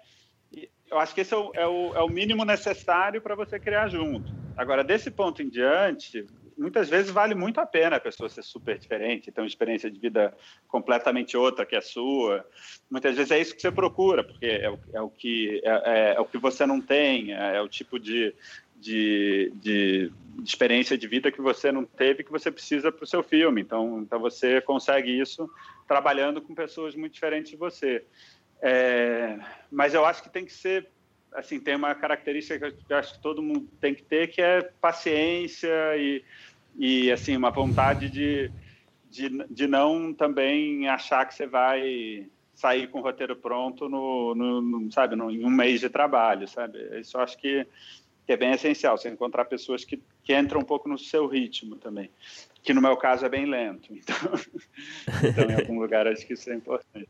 eu acho que esse é o, é o, é o mínimo necessário para você criar junto. Agora, desse ponto em diante, muitas vezes vale muito a pena a pessoa ser super diferente, ter uma experiência de vida completamente outra que a sua. Muitas vezes é isso que você procura, porque é o, é o que, é, é, é, o que você não tem, é, é o tipo de, de, de, de, experiência de vida que você não teve que você precisa para o seu filme. Então, então você consegue isso trabalhando com pessoas muito diferentes de você. É, mas eu acho que tem que ser assim, tem uma característica que eu acho que todo mundo tem que ter, que é paciência e, e assim, uma vontade de, de, de não também achar que você vai sair com o roteiro pronto no, no, no sabe, no, em um mês de trabalho, sabe? Isso eu acho que, que é bem essencial, você encontrar pessoas que, que entram um pouco no seu ritmo também, que no meu caso é bem lento, então, então em algum lugar acho que isso é importante.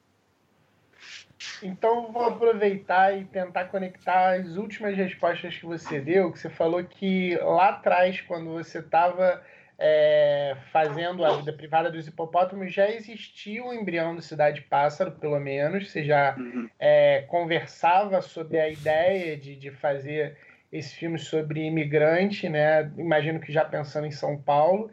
Então vou aproveitar e tentar conectar as últimas respostas que você deu, que você falou que lá atrás, quando você estava é, fazendo a vida privada dos hipopótamos, já existia o um embrião do Cidade Pássaro, pelo menos. Você já uhum. é, conversava sobre a ideia de, de fazer esse filme sobre imigrante, né? Imagino que já pensando em São Paulo.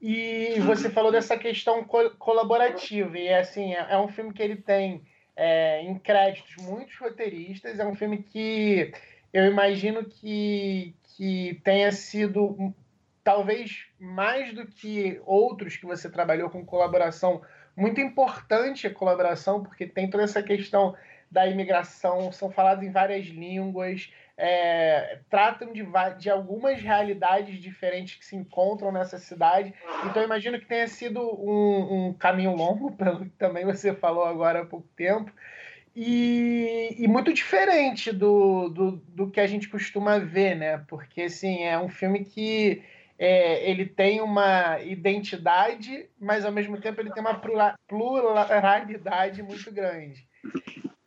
E você falou dessa questão co colaborativa. E assim, é, é um filme que ele tem é, em créditos muitos roteiristas. É um filme que eu imagino que, que tenha sido talvez mais do que outros que você trabalhou com colaboração, muito importante a colaboração, porque tem toda essa questão da imigração, são falados em várias línguas, é, tratam de, de algumas realidades diferentes que se encontram nessa cidade. Então, imagino que tenha sido um, um caminho longo, pelo que também você falou agora há pouco tempo, e, e, muito diferente do, do, do, que a gente costuma ver, né? Porque, assim, é um filme que é, ele tem uma identidade, mas, ao mesmo tempo, ele tem uma pluralidade muito grande.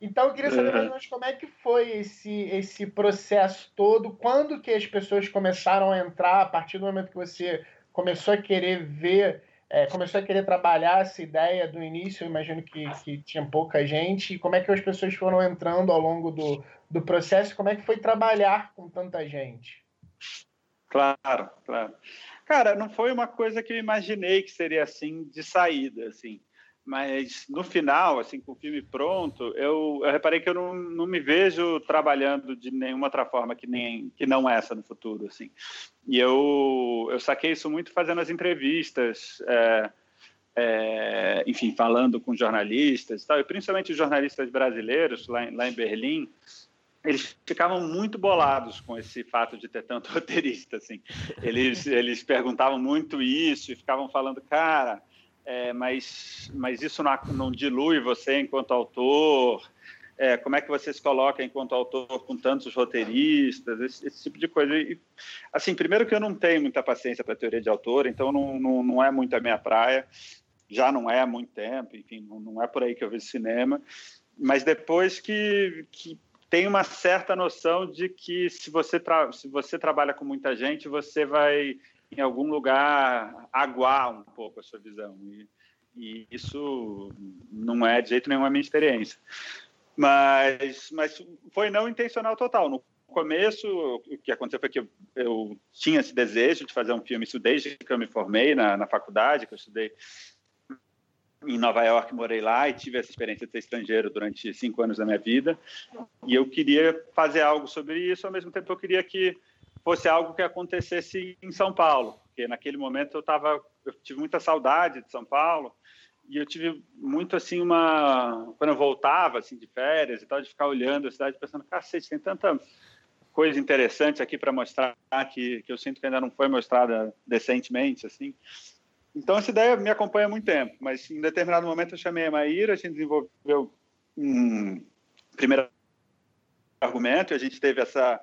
Então eu queria saber mais ou menos como é que foi esse, esse processo todo, quando que as pessoas começaram a entrar, a partir do momento que você começou a querer ver é, começou a querer trabalhar essa ideia do início? Eu imagino que, que tinha pouca gente. E como é que as pessoas foram entrando ao longo do, do processo? Como é que foi trabalhar com tanta gente? Claro, claro. Cara, não foi uma coisa que eu imaginei que seria assim de saída, assim. Mas no final, assim, com o filme pronto, eu, eu reparei que eu não, não me vejo trabalhando de nenhuma outra forma que nem que não essa no futuro, assim. E eu eu saquei isso muito fazendo as entrevistas, é, é, enfim, falando com jornalistas, e tal, e principalmente os jornalistas brasileiros lá em, lá em Berlim eles ficavam muito bolados com esse fato de ter tanto roteirista, assim. Eles, eles perguntavam muito isso e ficavam falando, cara, é, mas, mas isso não, não, dilui você enquanto autor? É, como é que você se coloca enquanto autor com tantos roteiristas? Esse, esse tipo de coisa. E, assim, primeiro que eu não tenho muita paciência para teoria de autor, então não, não, não é muito a minha praia. Já não é há muito tempo, enfim, não, não é por aí que eu vejo cinema. Mas depois que, que tem uma certa noção de que se você, se você trabalha com muita gente, você vai, em algum lugar, aguar um pouco a sua visão. E, e isso não é de jeito nenhum a minha experiência. Mas, mas foi não intencional total. No começo, o que aconteceu foi que eu, eu, tinha esse desejo de fazer um filme, isso desde que eu me formei na, na faculdade, que eu estudei em Nova York, morei lá e tive essa experiência de ser estrangeiro durante cinco anos da minha vida. E eu queria fazer algo sobre isso, ao mesmo tempo eu queria que fosse algo que acontecesse em São Paulo, porque naquele momento eu tava, eu tive muita saudade de São Paulo e eu tive muito assim uma quando eu voltava assim de férias e tal de ficar olhando a cidade pensando, cacete, tem tanta coisa interessante aqui para mostrar que que eu sinto que ainda não foi mostrada decentemente assim. Então, essa ideia me acompanha há muito tempo, mas em determinado momento eu chamei a Maíra, a gente desenvolveu um primeiro argumento e a gente teve essa,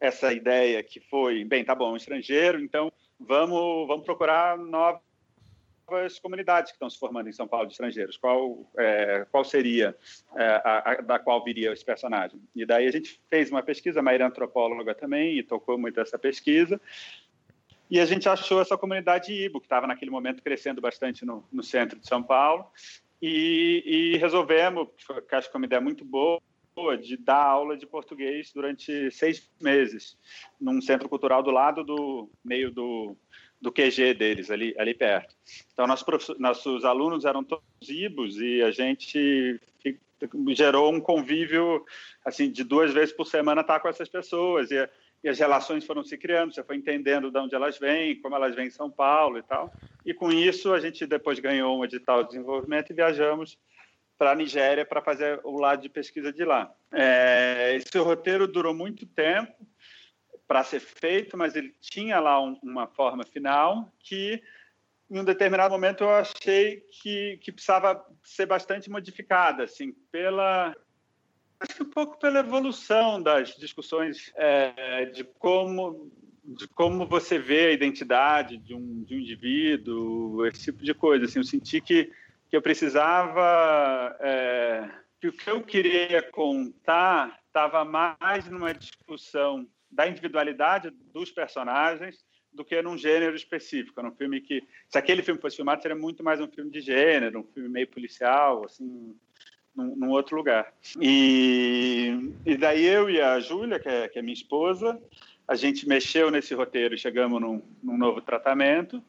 essa ideia que foi, bem, tá bom, estrangeiro, então vamos, vamos procurar novas comunidades que estão se formando em São Paulo de estrangeiros. Qual, é, qual seria é, a, a, da qual viria esse personagem? E daí a gente fez uma pesquisa, a Maíra é antropóloga também, e tocou muito essa pesquisa, e a gente achou essa comunidade Ibo, que estava naquele momento crescendo bastante no, no centro de São Paulo, e, e resolvemos, que acho que é uma ideia muito boa, de dar aula de português durante seis meses, num centro cultural do lado do meio do, do QG deles, ali, ali perto. Então, nossos, nossos alunos eram todos ibos e a gente gerou um convívio, assim, de duas vezes por semana estar com essas pessoas. E e as relações foram se criando, você foi entendendo de onde elas vêm, como elas vêm em São Paulo e tal. E com isso a gente depois ganhou um edital de desenvolvimento e viajamos para a Nigéria para fazer o lado de pesquisa de lá. É, esse roteiro durou muito tempo para ser feito, mas ele tinha lá um, uma forma final que em um determinado momento eu achei que, que precisava ser bastante modificada, assim, pela acho que um pouco pela evolução das discussões é, de como de como você vê a identidade de um, de um indivíduo, esse tipo de coisa. Assim, eu senti que, que eu precisava, é, que o que eu queria contar estava mais numa discussão da individualidade dos personagens do que num gênero específico. Era um filme que, se aquele filme fosse filmado, seria muito mais um filme de gênero, um filme meio policial, assim, num, num outro lugar. E, e daí eu e a Júlia, que é, que é minha esposa, a gente mexeu nesse roteiro e chegamos num, num novo tratamento.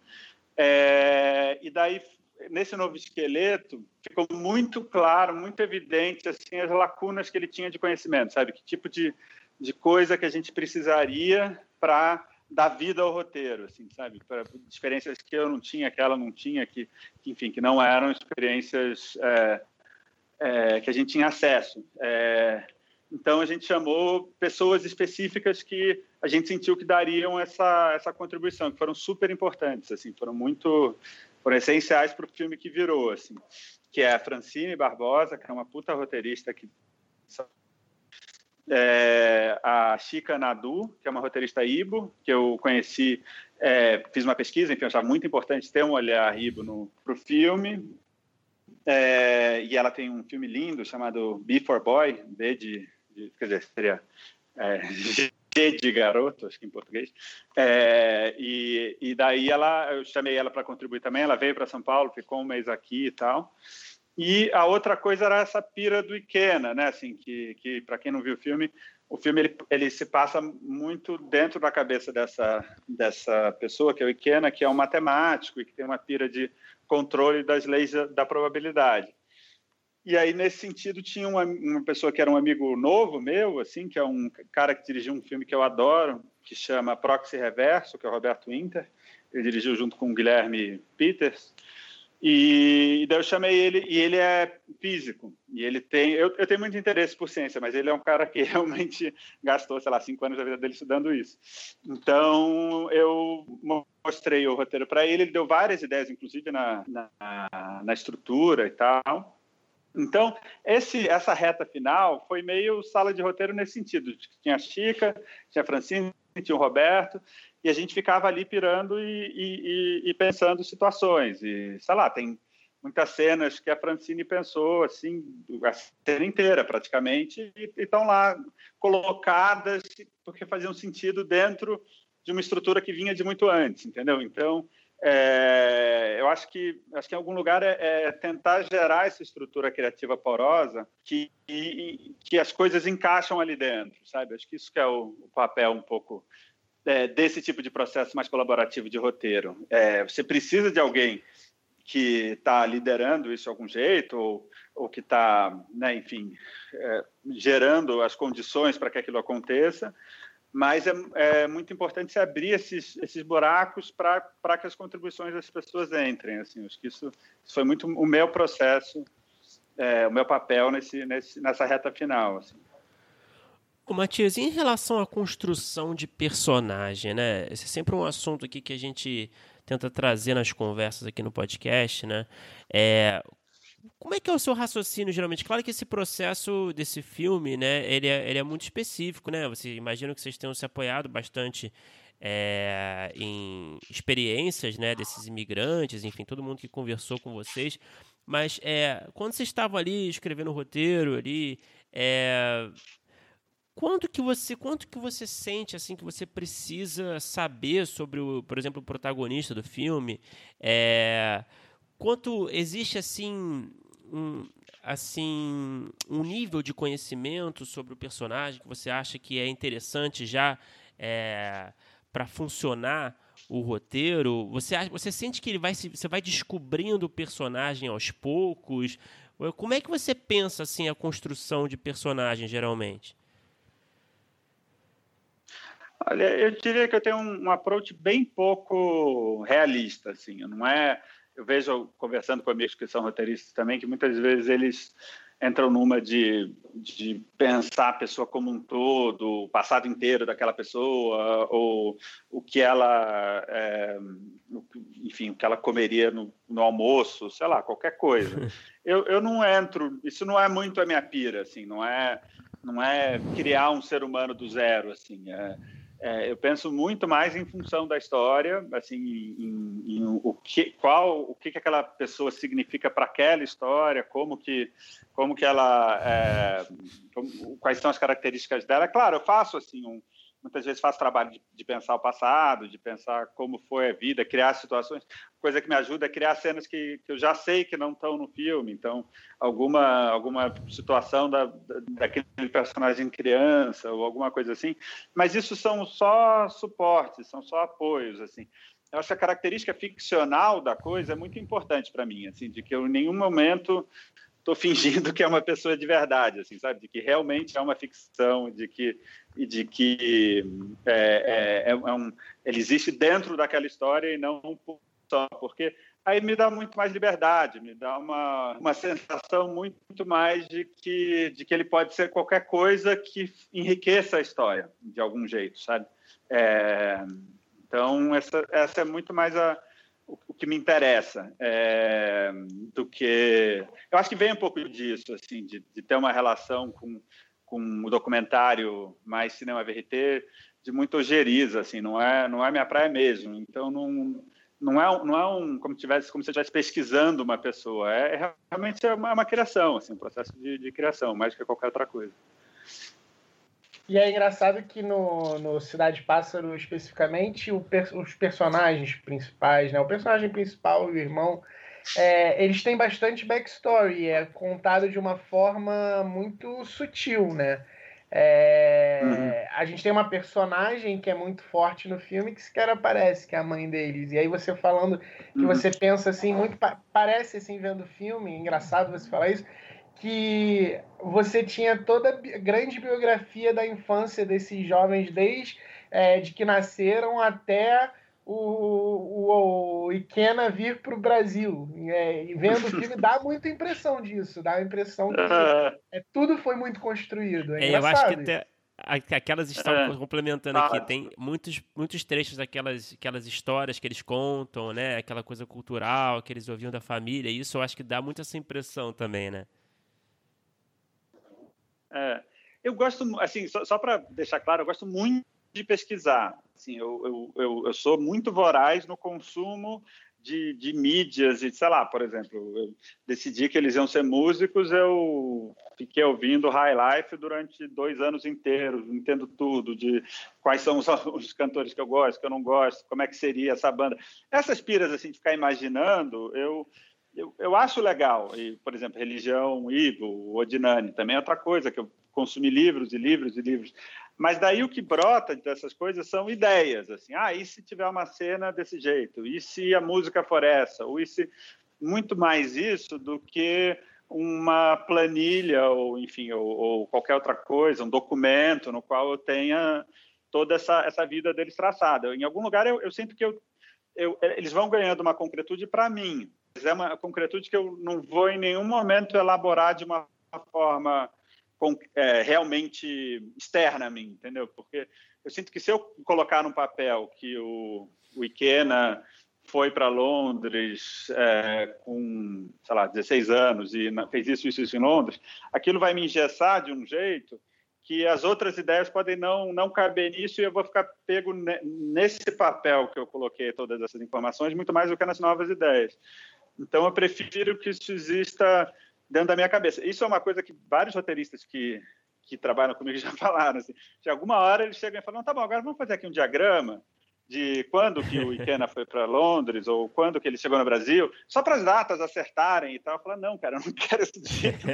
É, e daí, nesse novo esqueleto, ficou muito claro, muito evidente assim as lacunas que ele tinha de conhecimento, sabe? Que tipo de, de coisa que a gente precisaria para dar vida ao roteiro, assim, sabe? Para experiências que eu não tinha, que ela não tinha, que, que enfim, que não eram experiências é, é, que a gente tinha acesso. É, então a gente chamou pessoas específicas que a gente sentiu que dariam essa essa contribuição, que foram super importantes, assim, foram muito foram essenciais para o filme que virou, assim, que é a Francine Barbosa, que é uma puta roteirista que é, a Chica Nadu, que é uma roteirista Ibo, que eu conheci, é, fiz uma pesquisa, enfim, achava muito importante ter um olhar Ibo para o filme. É, e ela tem um filme lindo chamado Before Boy, B de, de quer dizer, seria é, de garoto, acho que em português. É, e, e daí ela, eu chamei ela para contribuir também. Ela veio para São Paulo, ficou um mês aqui e tal. E a outra coisa era essa pira do Ikena, né? Assim, que, que para quem não viu o filme, o filme ele, ele se passa muito dentro da cabeça dessa dessa pessoa que é o Ikena, que é um matemático e que tem uma pira de controle das leis da probabilidade. E aí, nesse sentido, tinha uma, uma, pessoa que era um amigo novo meu, assim, que é um cara que dirigiu um filme que eu adoro, que chama Proxy Reverso, que é o Roberto Inter. Ele dirigiu junto com o Guilherme Peters. E, e daí eu chamei ele, e ele é físico. E ele tem. Eu, eu tenho muito interesse por ciência, mas ele é um cara que realmente gastou, sei lá, cinco anos da vida dele estudando isso. Então, eu mostrei o roteiro para ele, ele deu várias ideias, inclusive na, na, na estrutura e tal. Então, esse, essa reta final foi meio sala de roteiro nesse sentido. Tinha a Chica, tinha a Francine, tinha o Roberto, e a gente ficava ali pirando e, e, e, pensando situações. E, sei lá, tem muitas cenas que a Francine pensou, assim, a cena inteira praticamente, e estão lá colocadas porque faziam sentido dentro de uma estrutura que vinha de muito antes, entendeu? Então, é, eu acho que acho que em algum lugar é, é, tentar gerar essa estrutura criativa porosa que, que, que as coisas encaixam ali dentro, sabe? Acho que isso que é o, o papel um pouco é, desse tipo de processo mais colaborativo de roteiro. É, você precisa de alguém que está liderando isso de algum jeito ou, ou que está, né, enfim, é, gerando as condições para que aquilo aconteça mas é, é, muito importante se abrir esses, esses buracos para que as contribuições das pessoas entrem. Assim, acho que isso, isso foi muito o meu processo, é, o meu papel nesse, nesse, nessa reta final. Assim. Ô, Matias, em relação à construção de personagem, né? Esse é sempre um assunto aqui que a gente tenta trazer nas conversas aqui no podcast, né? É, como é que é o seu raciocínio, geralmente? Claro que esse processo desse filme, né, ele é, ele é muito específico, né? Você imagina que vocês tenham se apoiado bastante é, em experiências, né, desses imigrantes, enfim, todo mundo que conversou com vocês. Mas é, quando vocês estavam ali escrevendo o roteiro ali, é, quanto que você quanto que você sente assim que você precisa saber sobre o, por exemplo, o protagonista do filme? É, quanto existe assim um, assim um nível de conhecimento sobre o personagem que você acha que é interessante já é, para funcionar o roteiro? Você, você sente que ele vai você vai descobrindo o personagem aos poucos? Como é que você pensa assim a construção de personagem geralmente? Olha, eu diria que eu tenho um, um approach bem pouco realista, assim. Não é eu vejo conversando com amigos que são roteiristas também que muitas vezes eles entram numa de, de pensar a pessoa como um todo, o passado inteiro daquela pessoa, ou o que ela, é, enfim, o que ela comeria no, no, almoço, sei lá, qualquer coisa. Eu, eu não entro, isso não é muito a minha pira, assim, não é, não é criar um ser humano do zero, assim, é, é, eu penso muito mais em função da história, assim, em, em, o que, qual, o que, que aquela pessoa significa para aquela história, como que, como que ela, é, como, quais são as características dela. Claro, eu faço assim um, muitas vezes faço trabalho de, de, pensar o passado, de pensar como foi a vida, criar situações. Coisa que me ajuda é criar cenas que, que eu já sei que não estão no filme. Então, alguma alguma situação da, daquele personagem criança ou alguma coisa assim. Mas isso são só suportes, são só apoios, assim. Eu acho que a característica ficcional da coisa é muito importante para mim, assim, de que eu em nenhum momento estou fingindo que é uma pessoa de verdade, assim, sabe? De que realmente é uma ficção, de que de que é, é, é um, ele existe dentro daquela história e não só porque aí me dá muito mais liberdade, me dá uma, uma sensação muito mais de que de que ele pode ser qualquer coisa que enriqueça a história de algum jeito, sabe? É, então essa essa é muito mais a que me interessa é, do que eu acho que vem um pouco disso assim de, de, ter uma relação com com o documentário mais cinema verité de muito ojeriza assim não é não é minha praia mesmo. Então não não é não é um como tivesse como se estivesse pesquisando uma pessoa. É, é realmente é uma, é uma, criação assim um processo de, de criação mais do que qualquer outra coisa E é engraçado que no, no Cidade Pássaro, especificamente, per, os personagens principais, né? O personagem principal e o irmão, é, eles têm bastante backstory, é contado de uma forma muito sutil, né? É, uhum. A gente tem uma personagem que é muito forte no filme que sequer aparece, que é a mãe deles. E aí você falando que uhum. você pensa assim, muito parece assim vendo o filme, engraçado você falar isso, que você tinha toda a grande biografia da infância desses jovens, desde é, de que nasceram até o, o, o Ikena vir para o Brasil. É, e vendo o filme dá muita impressão disso, dá a impressão que é, tudo foi muito construído. É, é eu acho que até aquelas estão é. complementando aqui. Ah. Tem muitos, muitos trechos daquelas aquelas histórias que eles contam, né? Aquela coisa cultural que eles ouviam da família. Isso eu acho que dá muito essa impressão também, né? É, eu gosto, assim, só, só para deixar claro, eu gosto muito de pesquisar. Assim, eu, eu, eu, eu sou muito voraz no consumo de, de, mídias e, sei lá, por exemplo, eu decidi que eles iam ser músicos, eu fiquei ouvindo High Life durante dois anos inteiros, entendo tudo, de quais são os, os, cantores que eu gosto, que eu não gosto, como é que seria essa banda. Essas piras, assim, de ficar imaginando, eu eu, eu acho legal. E, por exemplo, religião, Ivo, Odinani, também é outra coisa, que eu consumi livros e livros e livros. Mas daí o que brota dessas coisas são ideias, assim, ah, e se tiver uma cena desse jeito? E se a música for essa? Ou e se... Muito mais isso do que uma planilha ou, enfim, ou, ou qualquer outra coisa, um documento no qual eu tenha toda essa, essa vida deles traçada. Em algum lugar eu, eu sinto que eu, eu, eles vão ganhando uma concretude para mim, é uma concretude que eu não vou em nenhum momento elaborar de uma forma é, realmente externa a mim, entendeu? Porque eu sinto que se eu colocar num papel que o, o Ikena foi para Londres é, com, sei lá, 16 anos e fez isso isso, isso em Londres, aquilo vai me engessar de um jeito que as outras ideias podem não não caber nisso e eu vou ficar pego nesse papel que eu coloquei todas essas informações muito mais do que nas novas ideias. Então, eu prefiro que isso exista dentro da minha cabeça. Isso é uma coisa que vários roteiristas que, que trabalham comigo já falaram. Assim, de alguma hora eles chegam e falam: tá bom, agora vamos fazer aqui um diagrama de quando que o Ikena foi para Londres ou quando que ele chegou no Brasil, só para as datas acertarem e tal. Eu falo, não, cara, eu não quero esse jeito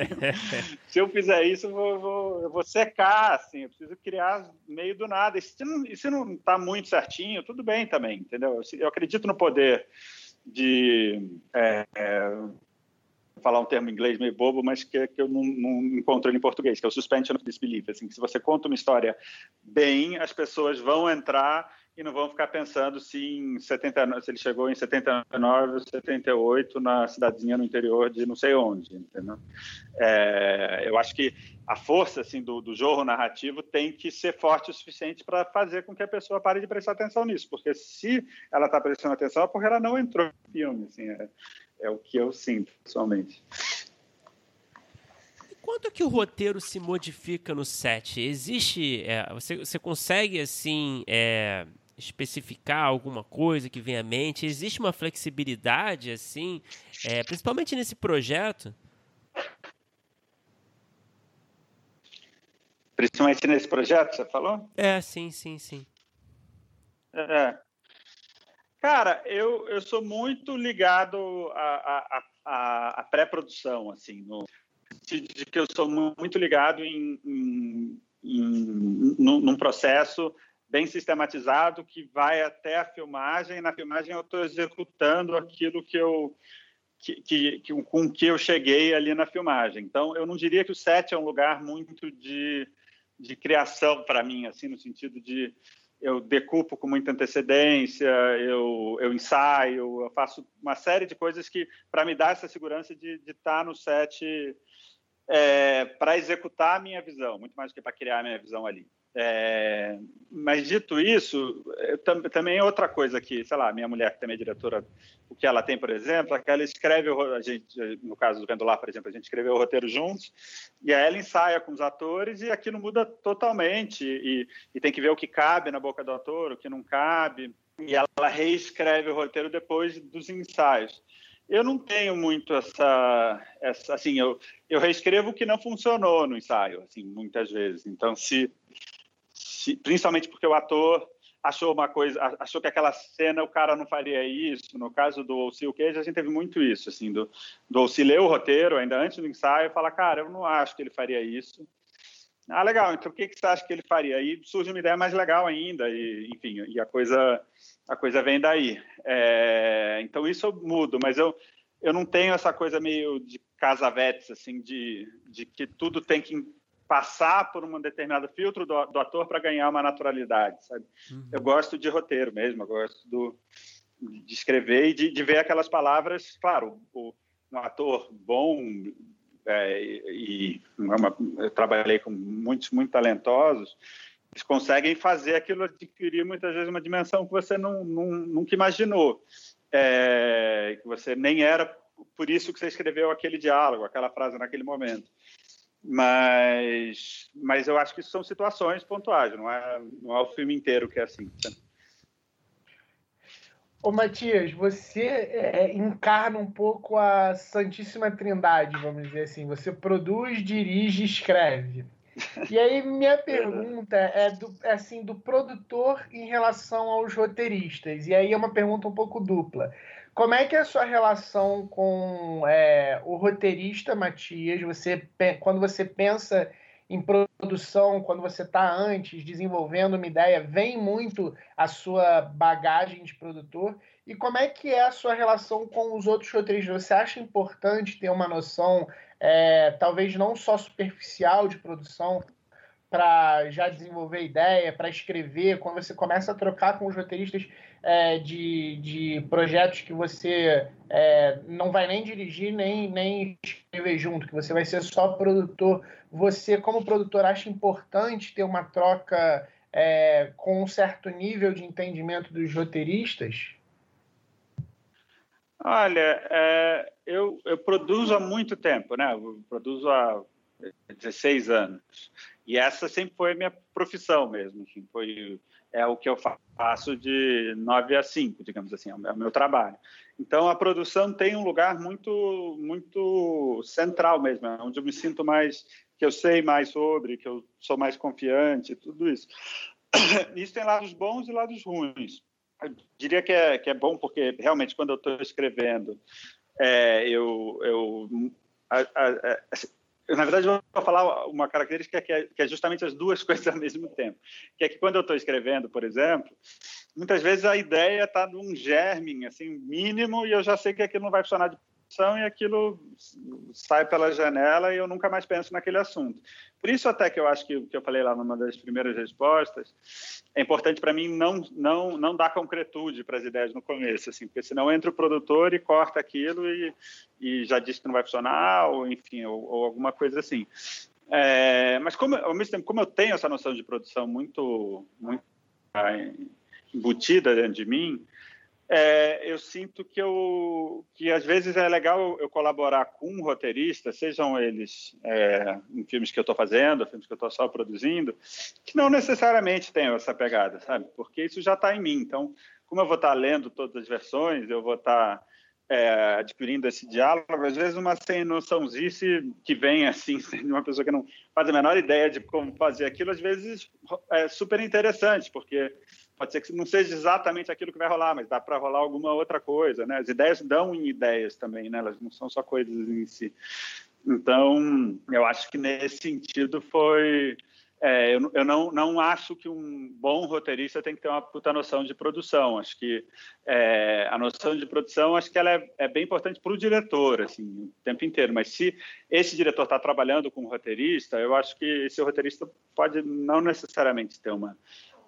Se eu fizer isso, eu vou, vou, eu vou secar, assim, eu preciso criar meio do nada. E se não está muito certinho, tudo bem também, entendeu? Eu acredito no poder de é, é, falar um termo em inglês meio bobo, mas que, que eu não, não, encontro em português, que é o suspension of disbelief. Assim, que se você conta uma história bem, as pessoas vão entrar e não vão ficar pensando se, em 79, se ele chegou em 79 ou 78 na cidadezinha no interior de não sei onde, entendeu? É, eu acho que a força assim do, do jorro narrativo tem que ser forte o suficiente para fazer com que a pessoa pare de prestar atenção nisso, porque se ela está prestando atenção é porque ela não entrou no filme, assim, é, é o que eu sinto pessoalmente. Quanto que o roteiro se modifica no set? Existe, é, você, você consegue assim é, especificar alguma coisa que vem à mente? Existe uma flexibilidade, assim, é, principalmente nesse projeto? Principalmente nesse projeto, você falou? É, sim, sim, sim. É. Cara, eu, eu sou muito ligado à, à, à pré-produção, assim, no de que eu sou muito ligado em, em, em num processo bem sistematizado que vai até a filmagem. Na filmagem eu estou executando aquilo que eu que, que, que, com que eu cheguei ali na filmagem. Então eu não diria que o set é um lugar muito de, de criação para mim, assim no sentido de eu decupo com muita antecedência, eu, eu ensaio, eu faço uma série de coisas que para me dar essa segurança de, estar tá no set é, para executar a minha visão, muito mais do que para criar a minha visão ali. É, mas dito isso, tam, também outra coisa que, sei lá, minha mulher que também é diretora, o que ela tem, por exemplo, é que ela escreve, a gente, no caso do Vendular, por exemplo, a gente escreveu o roteiro juntos, e aí ela ensaia com os atores e aquilo muda totalmente, e, e tem que ver o que cabe na boca do ator, o que não cabe, e ela reescreve o roteiro depois dos ensaios. Eu não tenho muito essa, essa assim, eu, eu reescrevo o que não funcionou no ensaio, assim, muitas vezes. Então, se, principalmente porque o ator achou uma coisa, achou que aquela cena o cara não faria isso. No caso do Olsi Queijo, a gente teve muito isso, assim, do, do Olsi ler o roteiro ainda antes do ensaio e falar, cara, eu não acho que ele faria isso. Ah, legal, então o que, que você acha que ele faria? Aí surge uma ideia mais legal ainda, e, enfim, e a coisa, a coisa vem daí. É, então isso eu mudo, mas eu, eu não tenho essa coisa meio de casavetes, assim, de, de que tudo tem que passar por um determinado filtro do, do ator para ganhar uma naturalidade, sabe? Uhum. Eu gosto de roteiro mesmo, eu gosto do, de escrever e de, de ver aquelas palavras, claro, o, um ator bom é, e, uma, eu trabalhei com muitos muito talentosos, eles conseguem fazer aquilo adquirir muitas vezes uma dimensão que você não, não nunca imaginou, é, que você nem era por isso que você escreveu aquele diálogo, aquela frase naquele momento mas mas eu acho que são situações pontuais não é não é o filme inteiro que é assim Ô Matias, você é, encarna um pouco a Santíssima Trindade, vamos dizer assim. Você produz, dirige, escreve. E aí minha pergunta é do é assim do produtor em relação aos roteiristas. E aí é uma pergunta um pouco dupla. Como é que é a sua relação com é, o roteirista, Matias? Você, quando você pensa em produção, quando você está antes desenvolvendo uma ideia, vem muito a sua bagagem de produtor? E como é que é a sua relação com os outros roteiristas? Você acha importante ter uma noção, é, talvez não só superficial de produção, para já desenvolver ideia, para escrever, quando você começa a trocar com os roteiristas é, de, de projetos que você é, não vai nem dirigir nem, nem escrever junto, que você vai ser só produtor. Você, como produtor, acha importante ter uma troca é, com um certo nível de entendimento dos roteiristas? Olha, é, eu, eu produzo há muito tempo, né? Eu produzo há 16 anos. E essa sempre foi a minha profissão mesmo. Assim, foi, é o que eu faço de 9 a 5, digamos assim, é o meu trabalho. Então, a produção tem um lugar muito, muito central mesmo, é onde eu me sinto mais, que eu sei mais sobre, que eu sou mais confiante, tudo isso. Isso tem lados bons e lados ruins. Eu diria que é, que é bom porque, realmente, quando eu estou escrevendo, é, eu, eu a, a, a, na verdade, vou falar uma característica que é, que é, justamente as duas coisas ao mesmo tempo. Que é que quando eu estou escrevendo, por exemplo, muitas vezes a ideia está num germe assim, mínimo e eu já sei que aquilo não vai funcionar de e aquilo sai pela janela e eu nunca mais penso naquele assunto. Por isso até que eu acho que o que eu falei lá numa das primeiras respostas é importante para mim não não não dar concretude para as ideias no começo, assim, porque senão entra o produtor e corta aquilo e, e já disse que não vai funcionar ou enfim ou, ou alguma coisa assim. É, mas como ao mesmo tempo como eu tenho essa noção de produção muito muito embutida dentro de mim é, eu sinto que, eu, que às vezes é legal eu colaborar com um roteirista, sejam eles é, em filmes que eu estou fazendo, filmes que eu estou só produzindo, que não necessariamente tenham essa pegada, sabe? Porque isso já está em mim. Então, como eu vou estar tá lendo todas as versões, eu vou estar tá, é, adquirindo esse diálogo, às vezes uma sem noçãozice que vem assim, de uma pessoa que não faz a menor ideia de como fazer aquilo, às vezes é super interessante, porque pode ser que não seja exatamente aquilo que vai rolar, mas dá para rolar alguma outra coisa, né? As ideias dão em ideias também, né? Elas não são só coisas em si. Então, eu acho que nesse sentido foi... É, eu, eu não, não acho que um bom roteirista tem que ter uma puta noção de produção. Acho que é, a noção de produção, acho que ela é, é bem importante para o diretor, assim, o tempo inteiro. Mas se esse diretor está trabalhando com um roteirista, eu acho que esse roteirista pode não necessariamente ter uma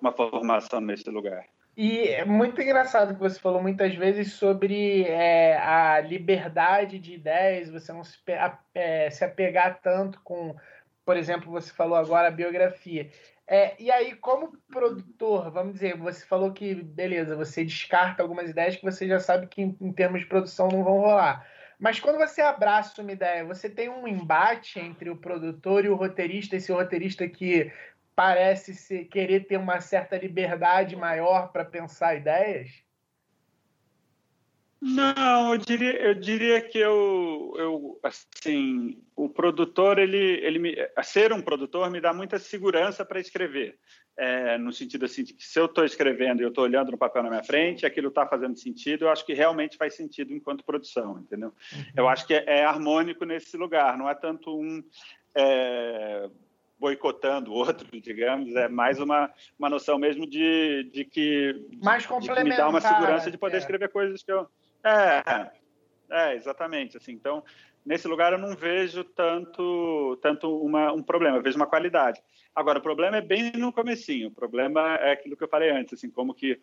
uma formação nesse lugar. E é muito engraçado que você falou muitas vezes sobre é, a liberdade de ideias, você não se, é, se apegar tanto com, por exemplo, você falou agora a biografia. É, e aí, como produtor, vamos dizer, você falou que, beleza, você descarta algumas ideias que você já sabe que, em, em termos de produção, não vão rolar. Mas quando você abraça uma ideia, você tem um embate entre o produtor e o roteirista, esse roteirista que parece ser, querer ter uma certa liberdade maior para pensar ideias? Não, eu diria, eu diria que eu, eu, assim, o produtor, ele, ele me, ser um produtor me dá muita segurança para escrever, é, no sentido assim, de que se eu estou escrevendo e eu estou olhando no papel na minha frente, aquilo está fazendo sentido, eu acho que realmente faz sentido enquanto produção, entendeu? Uhum. Eu acho que é, é, harmônico nesse lugar, não é tanto um é, boicotando o outro, digamos, é mais uma, uma noção mesmo de, de que, mais de que me dá uma segurança de poder é. escrever coisas que eu é, é, exatamente. Assim, então, nesse lugar eu não vejo tanto, tanto uma, um problema, eu vejo uma qualidade. Agora, o problema é bem no comecinho. O problema é aquilo que eu falei antes, assim, como que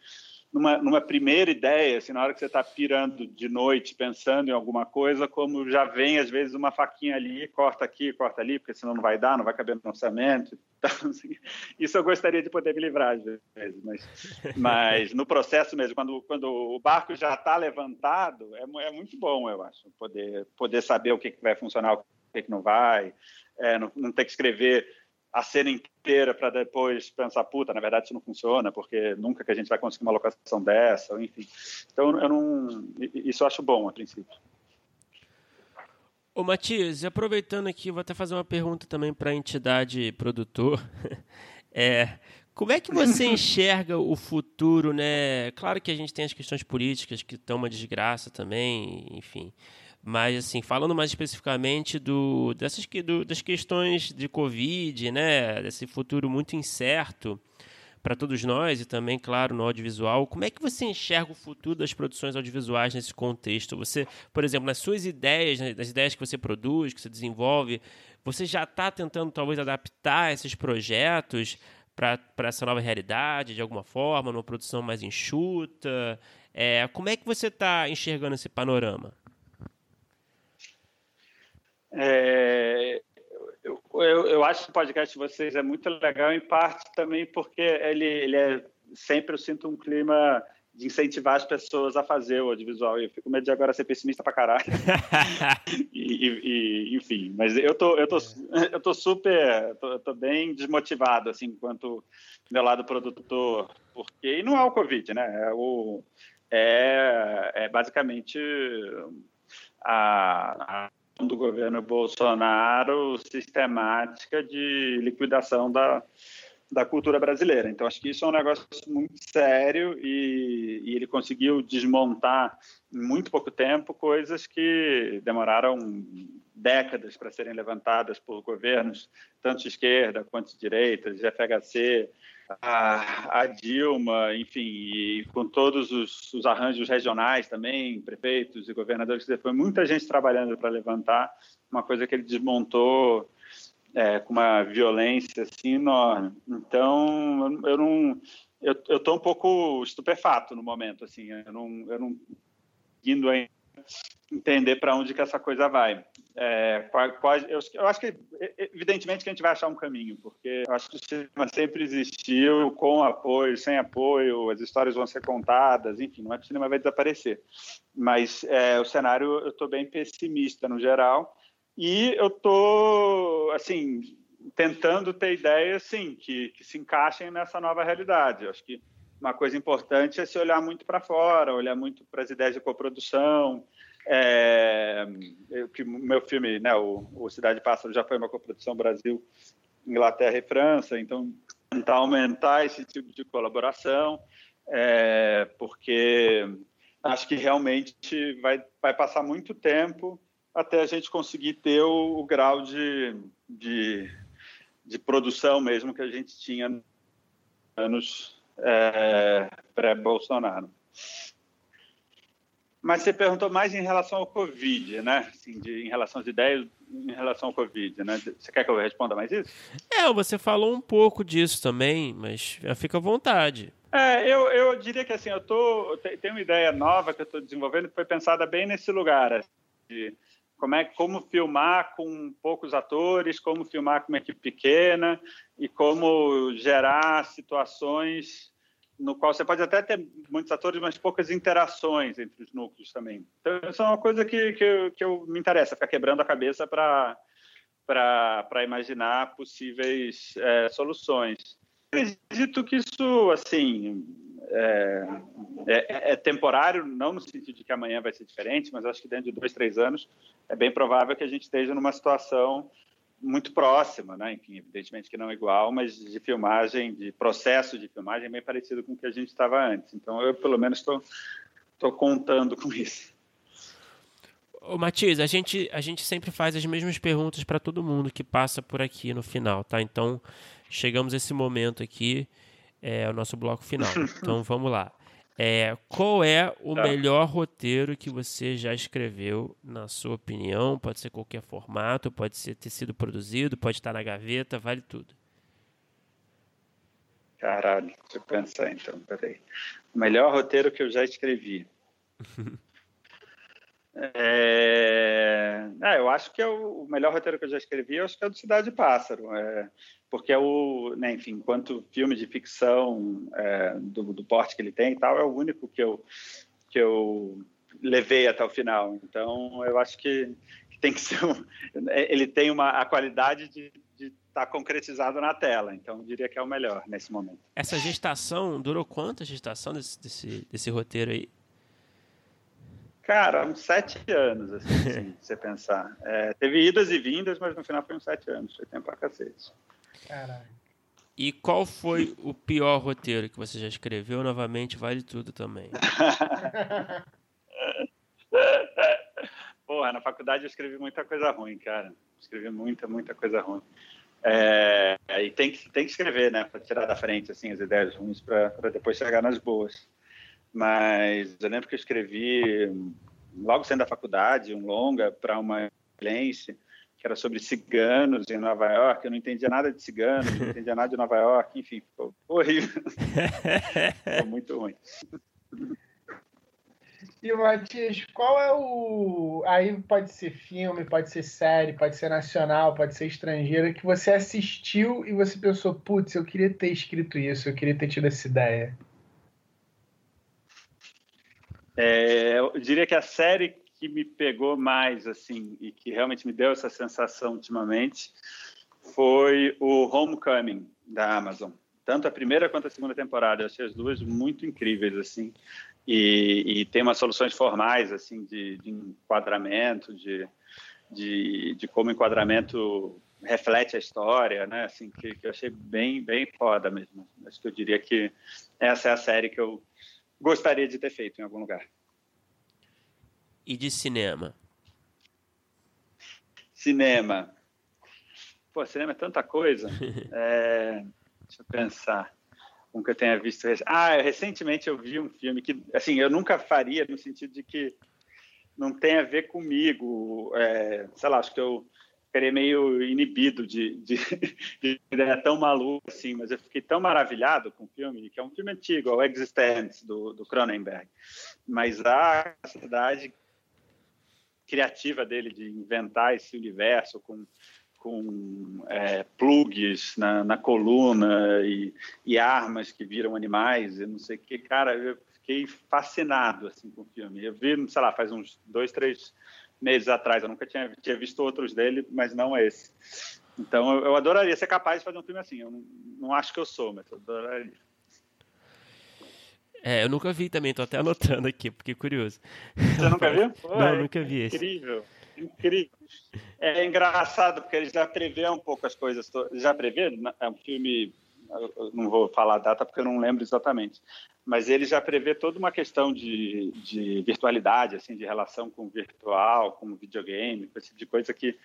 numa, numa primeira ideia, assim, na hora que você está pirando de noite, pensando em alguma coisa, como já vem, às vezes, uma faquinha ali, corta aqui, corta ali, porque senão não vai dar, não vai caber no orçamento. Então, assim, isso eu gostaria de poder me livrar, às vezes. Mas, mas no processo mesmo, quando, quando o barco já está levantado, é, é, muito bom, eu acho, poder, poder saber o que, que vai funcionar, o que, que não vai, é, não, não ter que escrever a cena inteira para depois pensar, puta, na verdade isso não funciona, porque nunca que a gente vai conseguir uma locação dessa, enfim. Então, eu não, isso eu acho bom, a princípio. Ô Matias, aproveitando aqui, vou até fazer uma pergunta também para a entidade produtor. É, como é que você enxerga o futuro, né? Claro que a gente tem as questões políticas que estão uma desgraça também, enfim. Mas, assim, falando mais especificamente do, dessas, do, das questões de Covid, né, desse futuro muito incerto para todos nós e também, claro, no audiovisual, como é que você enxerga o futuro das produções audiovisuais nesse contexto? Você, por exemplo, nas suas ideias, nas ideias que você produz, que você desenvolve, você já está tentando talvez adaptar esses projetos para essa nova realidade, de alguma forma, numa produção mais enxuta? É, como é que você está enxergando esse panorama? É, eu, eu, eu, acho que o podcast de vocês é muito legal, em parte também porque ele, ele é sempre eu sinto um clima de incentivar as pessoas a fazer o audiovisual. E eu fico com medo de agora ser pessimista pra caralho. e, e, enfim, mas eu tô, eu tô, eu tô super, tô, tô bem desmotivado, assim, enquanto meu lado produtor, porque e não é o Covid, né? É, o, é, é basicamente a, a do governo Bolsonaro sistemática de liquidação da, da cultura brasileira. Então, acho que isso é um negócio muito sério e, e, ele conseguiu desmontar em muito pouco tempo coisas que demoraram décadas para serem levantadas por governos, tanto de esquerda quanto de direita, de FHC, a, a Dilma, enfim, e com todos os, os, arranjos regionais também, prefeitos e governadores, foi muita gente trabalhando para levantar uma coisa que ele desmontou é, com uma violência assim enorme. Então, eu não, eu estou um pouco estupefato no momento, assim, eu não, eu não indo ainda entender para onde que essa coisa vai. É, eu, eu, acho que, evidentemente, que a gente vai achar um caminho, porque eu acho que o cinema sempre existiu, com apoio, sem apoio, as histórias vão ser contadas, enfim, não é que o cinema vai desaparecer. Mas é, o cenário, eu estou bem pessimista no geral, e eu estou, assim, tentando ter ideias, sim, que, que se encaixem nessa nova realidade. Eu acho que uma coisa importante é se olhar muito para fora, olhar muito para as ideias de coprodução, é, eu, meu filme, né, o, o Cidade Pássaro já foi uma coprodução Brasil, Inglaterra e França, então tentar aumentar esse tipo de colaboração, é, porque acho que realmente vai, vai passar muito tempo até a gente conseguir ter o, o grau de, de, de, produção mesmo que a gente tinha anos é, pré-Bolsonaro. Mas você perguntou mais em relação ao Covid, né? Assim, de, em relação às ideias em relação ao Covid, né? Você quer que eu responda mais isso? É, você falou um pouco disso também, mas fica à vontade. É, eu, eu diria que assim, eu tô, tenho uma ideia nova que eu estou desenvolvendo que foi pensada bem nesse lugar, assim, de como é como filmar com poucos atores, como filmar com uma equipe pequena e como gerar situações no qual você pode até ter muitos atores, mas poucas interações entre os núcleos também. Então, isso é uma coisa que, que, eu, que eu me interessa, ficar quebrando a cabeça para imaginar possíveis é, soluções. Acredito que isso, assim, é, é, é, temporário, não no sentido de que amanhã vai ser diferente, mas acho que dentro de dois, três anos é bem provável que a gente esteja numa situação muito próxima, né? Enfim, evidentemente que não igual, mas de filmagem, de processo de filmagem bem parecido com o que a gente estava antes. Então, eu pelo menos estou contando com isso. Ô, Matias, a gente, a gente sempre faz as mesmas perguntas para todo mundo que passa por aqui no final, tá? Então, chegamos a esse momento aqui, é o nosso bloco final. Então, vamos lá. É, qual é o tá. melhor roteiro que você já escreveu, na sua opinião? Pode ser qualquer formato, pode ser ter sido produzido, pode estar na gaveta, vale tudo. Caralho, deixa eu pensar então, peraí. O melhor roteiro que eu já escrevi. É... é... eu acho que é o melhor roteiro que eu já escrevi, eu acho que é o do Cidade de Pássaro, é... porque é o, né, enfim, enquanto filme de ficção é, do, do, porte que ele tem e tal, é o único que eu que eu levei até o final. Então, eu acho que, que tem que ser, um... ele tem uma a qualidade de estar tá concretizado na tela. Então, eu diria que é o melhor nesse momento. Essa gestação durou quanto a gestação desse, desse, desse roteiro aí? Cara, uns sete anos, assim, se você pensar. É, teve idas e vindas, mas no final foi uns sete anos. Foi tempo pra cacete. Caralho. E qual foi o pior roteiro que você já escreveu? Novamente, vale tudo também. Porra, na faculdade eu escrevi muita coisa ruim, cara. Escrevi muita, muita coisa ruim. É, e tem que, tem que escrever, né? Para tirar da frente, assim, as ideias ruins, para depois chegar nas boas. Mas eu lembro que eu escrevi, logo saindo da faculdade, um longa para uma cliente que era sobre ciganos em Nova York. Eu não entendia nada de ciganos, não entendia nada de Nova York, enfim, ficou horrível. ficou muito ruim. E Matias, qual é o. Aí pode ser filme, pode ser série, pode ser nacional, pode ser estrangeira, que você assistiu e você pensou, putz, eu queria ter escrito isso, eu queria ter tido essa ideia. É, eu diria que a série que me pegou mais, assim, e que realmente me deu essa sensação ultimamente, foi o Homecoming da Amazon. Tanto a primeira quanto a segunda temporada, eu achei as duas muito incríveis, assim, e, e tem umas soluções formais, assim, de, de enquadramento, de, de, de, como o enquadramento reflete a história, né, assim, que, que eu achei bem, bem foda mesmo. Acho que eu diria que essa é a série que eu gostaria de ter feito em algum lugar. E de cinema? Cinema. Pô, cinema é tanta coisa. é, deixa eu pensar. Um que eu tenha visto. Ah, recentemente eu vi um filme que, assim, eu nunca faria no sentido de que não tem a ver comigo. É, sei lá, acho que eu ficaria meio inibido de, de, de ideia tão maluca assim, mas eu fiquei tão maravilhado com o filme, que é um filme antigo, é o Existence, do, do Cronenberg. Mas a capacidade criativa dele de inventar esse universo com, com é, plugs na, na coluna e, e, armas que viram animais e não sei o que, cara, eu fiquei fascinado assim com o filme. Eu vi, sei lá, faz uns dois, três meses atrás. Eu nunca tinha, tinha visto outros dele, mas não esse. Então eu, eu, adoraria ser capaz de fazer um filme assim. Eu não, não acho que eu sou, mas eu adoraria. É, eu nunca vi também, tô até anotando aqui, porque curioso. Você nunca viu? Pô, não, é nunca vi esse. Incrível, incrível. É engraçado, porque ele já prevê um pouco as coisas. Já prevê? É um filme não vou falar a data porque eu não lembro exatamente, mas ele já prevê toda uma questão de, de virtualidade, assim, de relação com o virtual, com o videogame, esse tipo de coisa que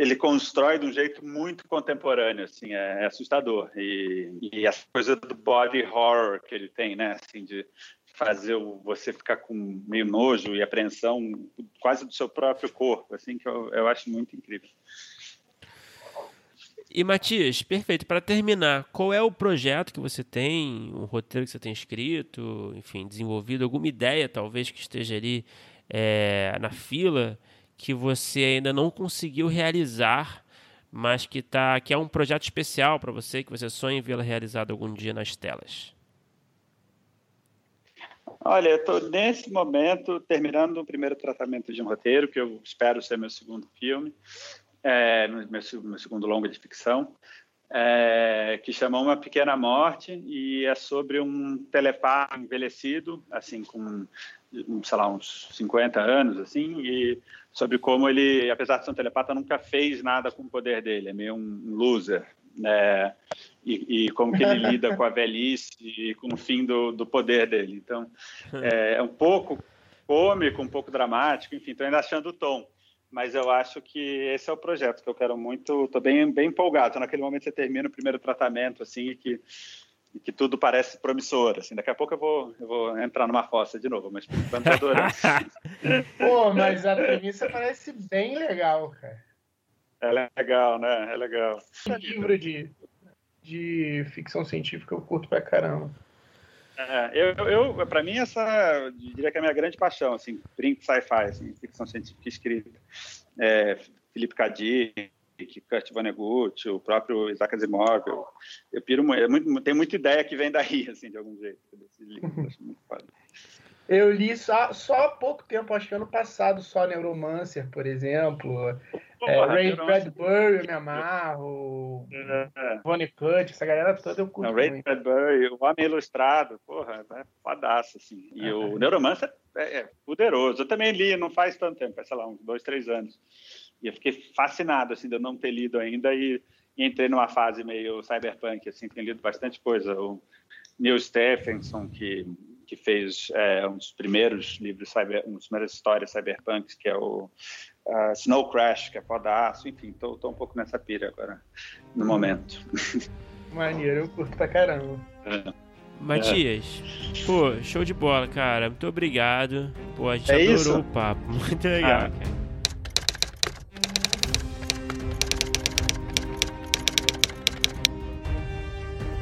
ele constrói de um jeito muito contemporâneo, assim, é, é assustador. E, e essa coisa do body horror que ele tem, né, assim, de fazer você ficar com meio nojo e apreensão quase do seu próprio corpo, assim, que eu, eu acho muito incrível. E Matias, perfeito. Para terminar, qual é o projeto que você tem, o roteiro que você tem escrito, enfim, desenvolvido, alguma ideia talvez que esteja ali é, na fila que você ainda não conseguiu realizar, mas que tá, que é um projeto especial para você, que você sonha em vê-la realizado algum dia nas telas? Olha, eu estou nesse momento terminando o primeiro tratamento de um roteiro, que eu espero ser meu segundo filme é, meu, meu, segundo longa de ficção. é, que chama Uma Pequena Morte e é sobre um telepata envelhecido, assim, com, sei lá, uns 50 anos, assim, e sobre como ele, apesar de ser um telepata, nunca fez nada com o poder dele, é meio um loser, né? E, e, como que ele lida com a velhice e com o fim do, do poder dele. Então, é, é um pouco cômico, um pouco dramático, enfim, estou ainda achando o tom mas eu acho que esse é o projeto que eu quero muito. Estou bem, bem empolgado. Então, naquele momento você termina o primeiro tratamento, assim, e que, e que tudo parece promissor. Assim. Daqui a pouco eu vou, eu vou entrar numa fossa de novo, mas por enquanto eu adorando. Pô, mas a premissa parece bem legal, cara. É legal, né? É legal. livro de, de ficção científica eu curto pra caramba. É, eu, eu para mim essa diria que é a minha grande paixão, assim, print sci-fi, assim, ficção científica escrita. É, Felipe Kadir, Kurt Vonnegut, o próprio Isaac Asimov. Eu, eu piro é muito, tem muita ideia que vem daí, assim, de algum jeito, livros. Acho muito foda. Eu li só, só há pouco tempo, acho que ano passado, só Neuromancer, por exemplo. é, Ray Bradbury, eu me amarro. É. Vonnegut, essa galera toda eu curto. Não, Ray Bradbury, o Homem Ilustrado, porra, é fadaço, assim. E o Neuromancer é, é, poderoso. Eu também li, não faz tanto tempo, sei lá, uns dois, três anos. E eu fiquei fascinado, assim, de eu não ter lido ainda e, e entrei numa fase meio cyberpunk, assim, tenho lido bastante coisa. O Neil Stephenson, que que fez é, um dos primeiros livros, cyber, uma das primeiras histórias cyberpunks, que é o uh, Snow Crash, que é podaço, enfim, estou um pouco nessa pira agora, no momento. Maneiro, eu curto pra caramba. É. Matias, é. pô, show de bola, cara. Muito obrigado. Pô, a gente é adorou isso? o papo. Muito legal, ah. cara.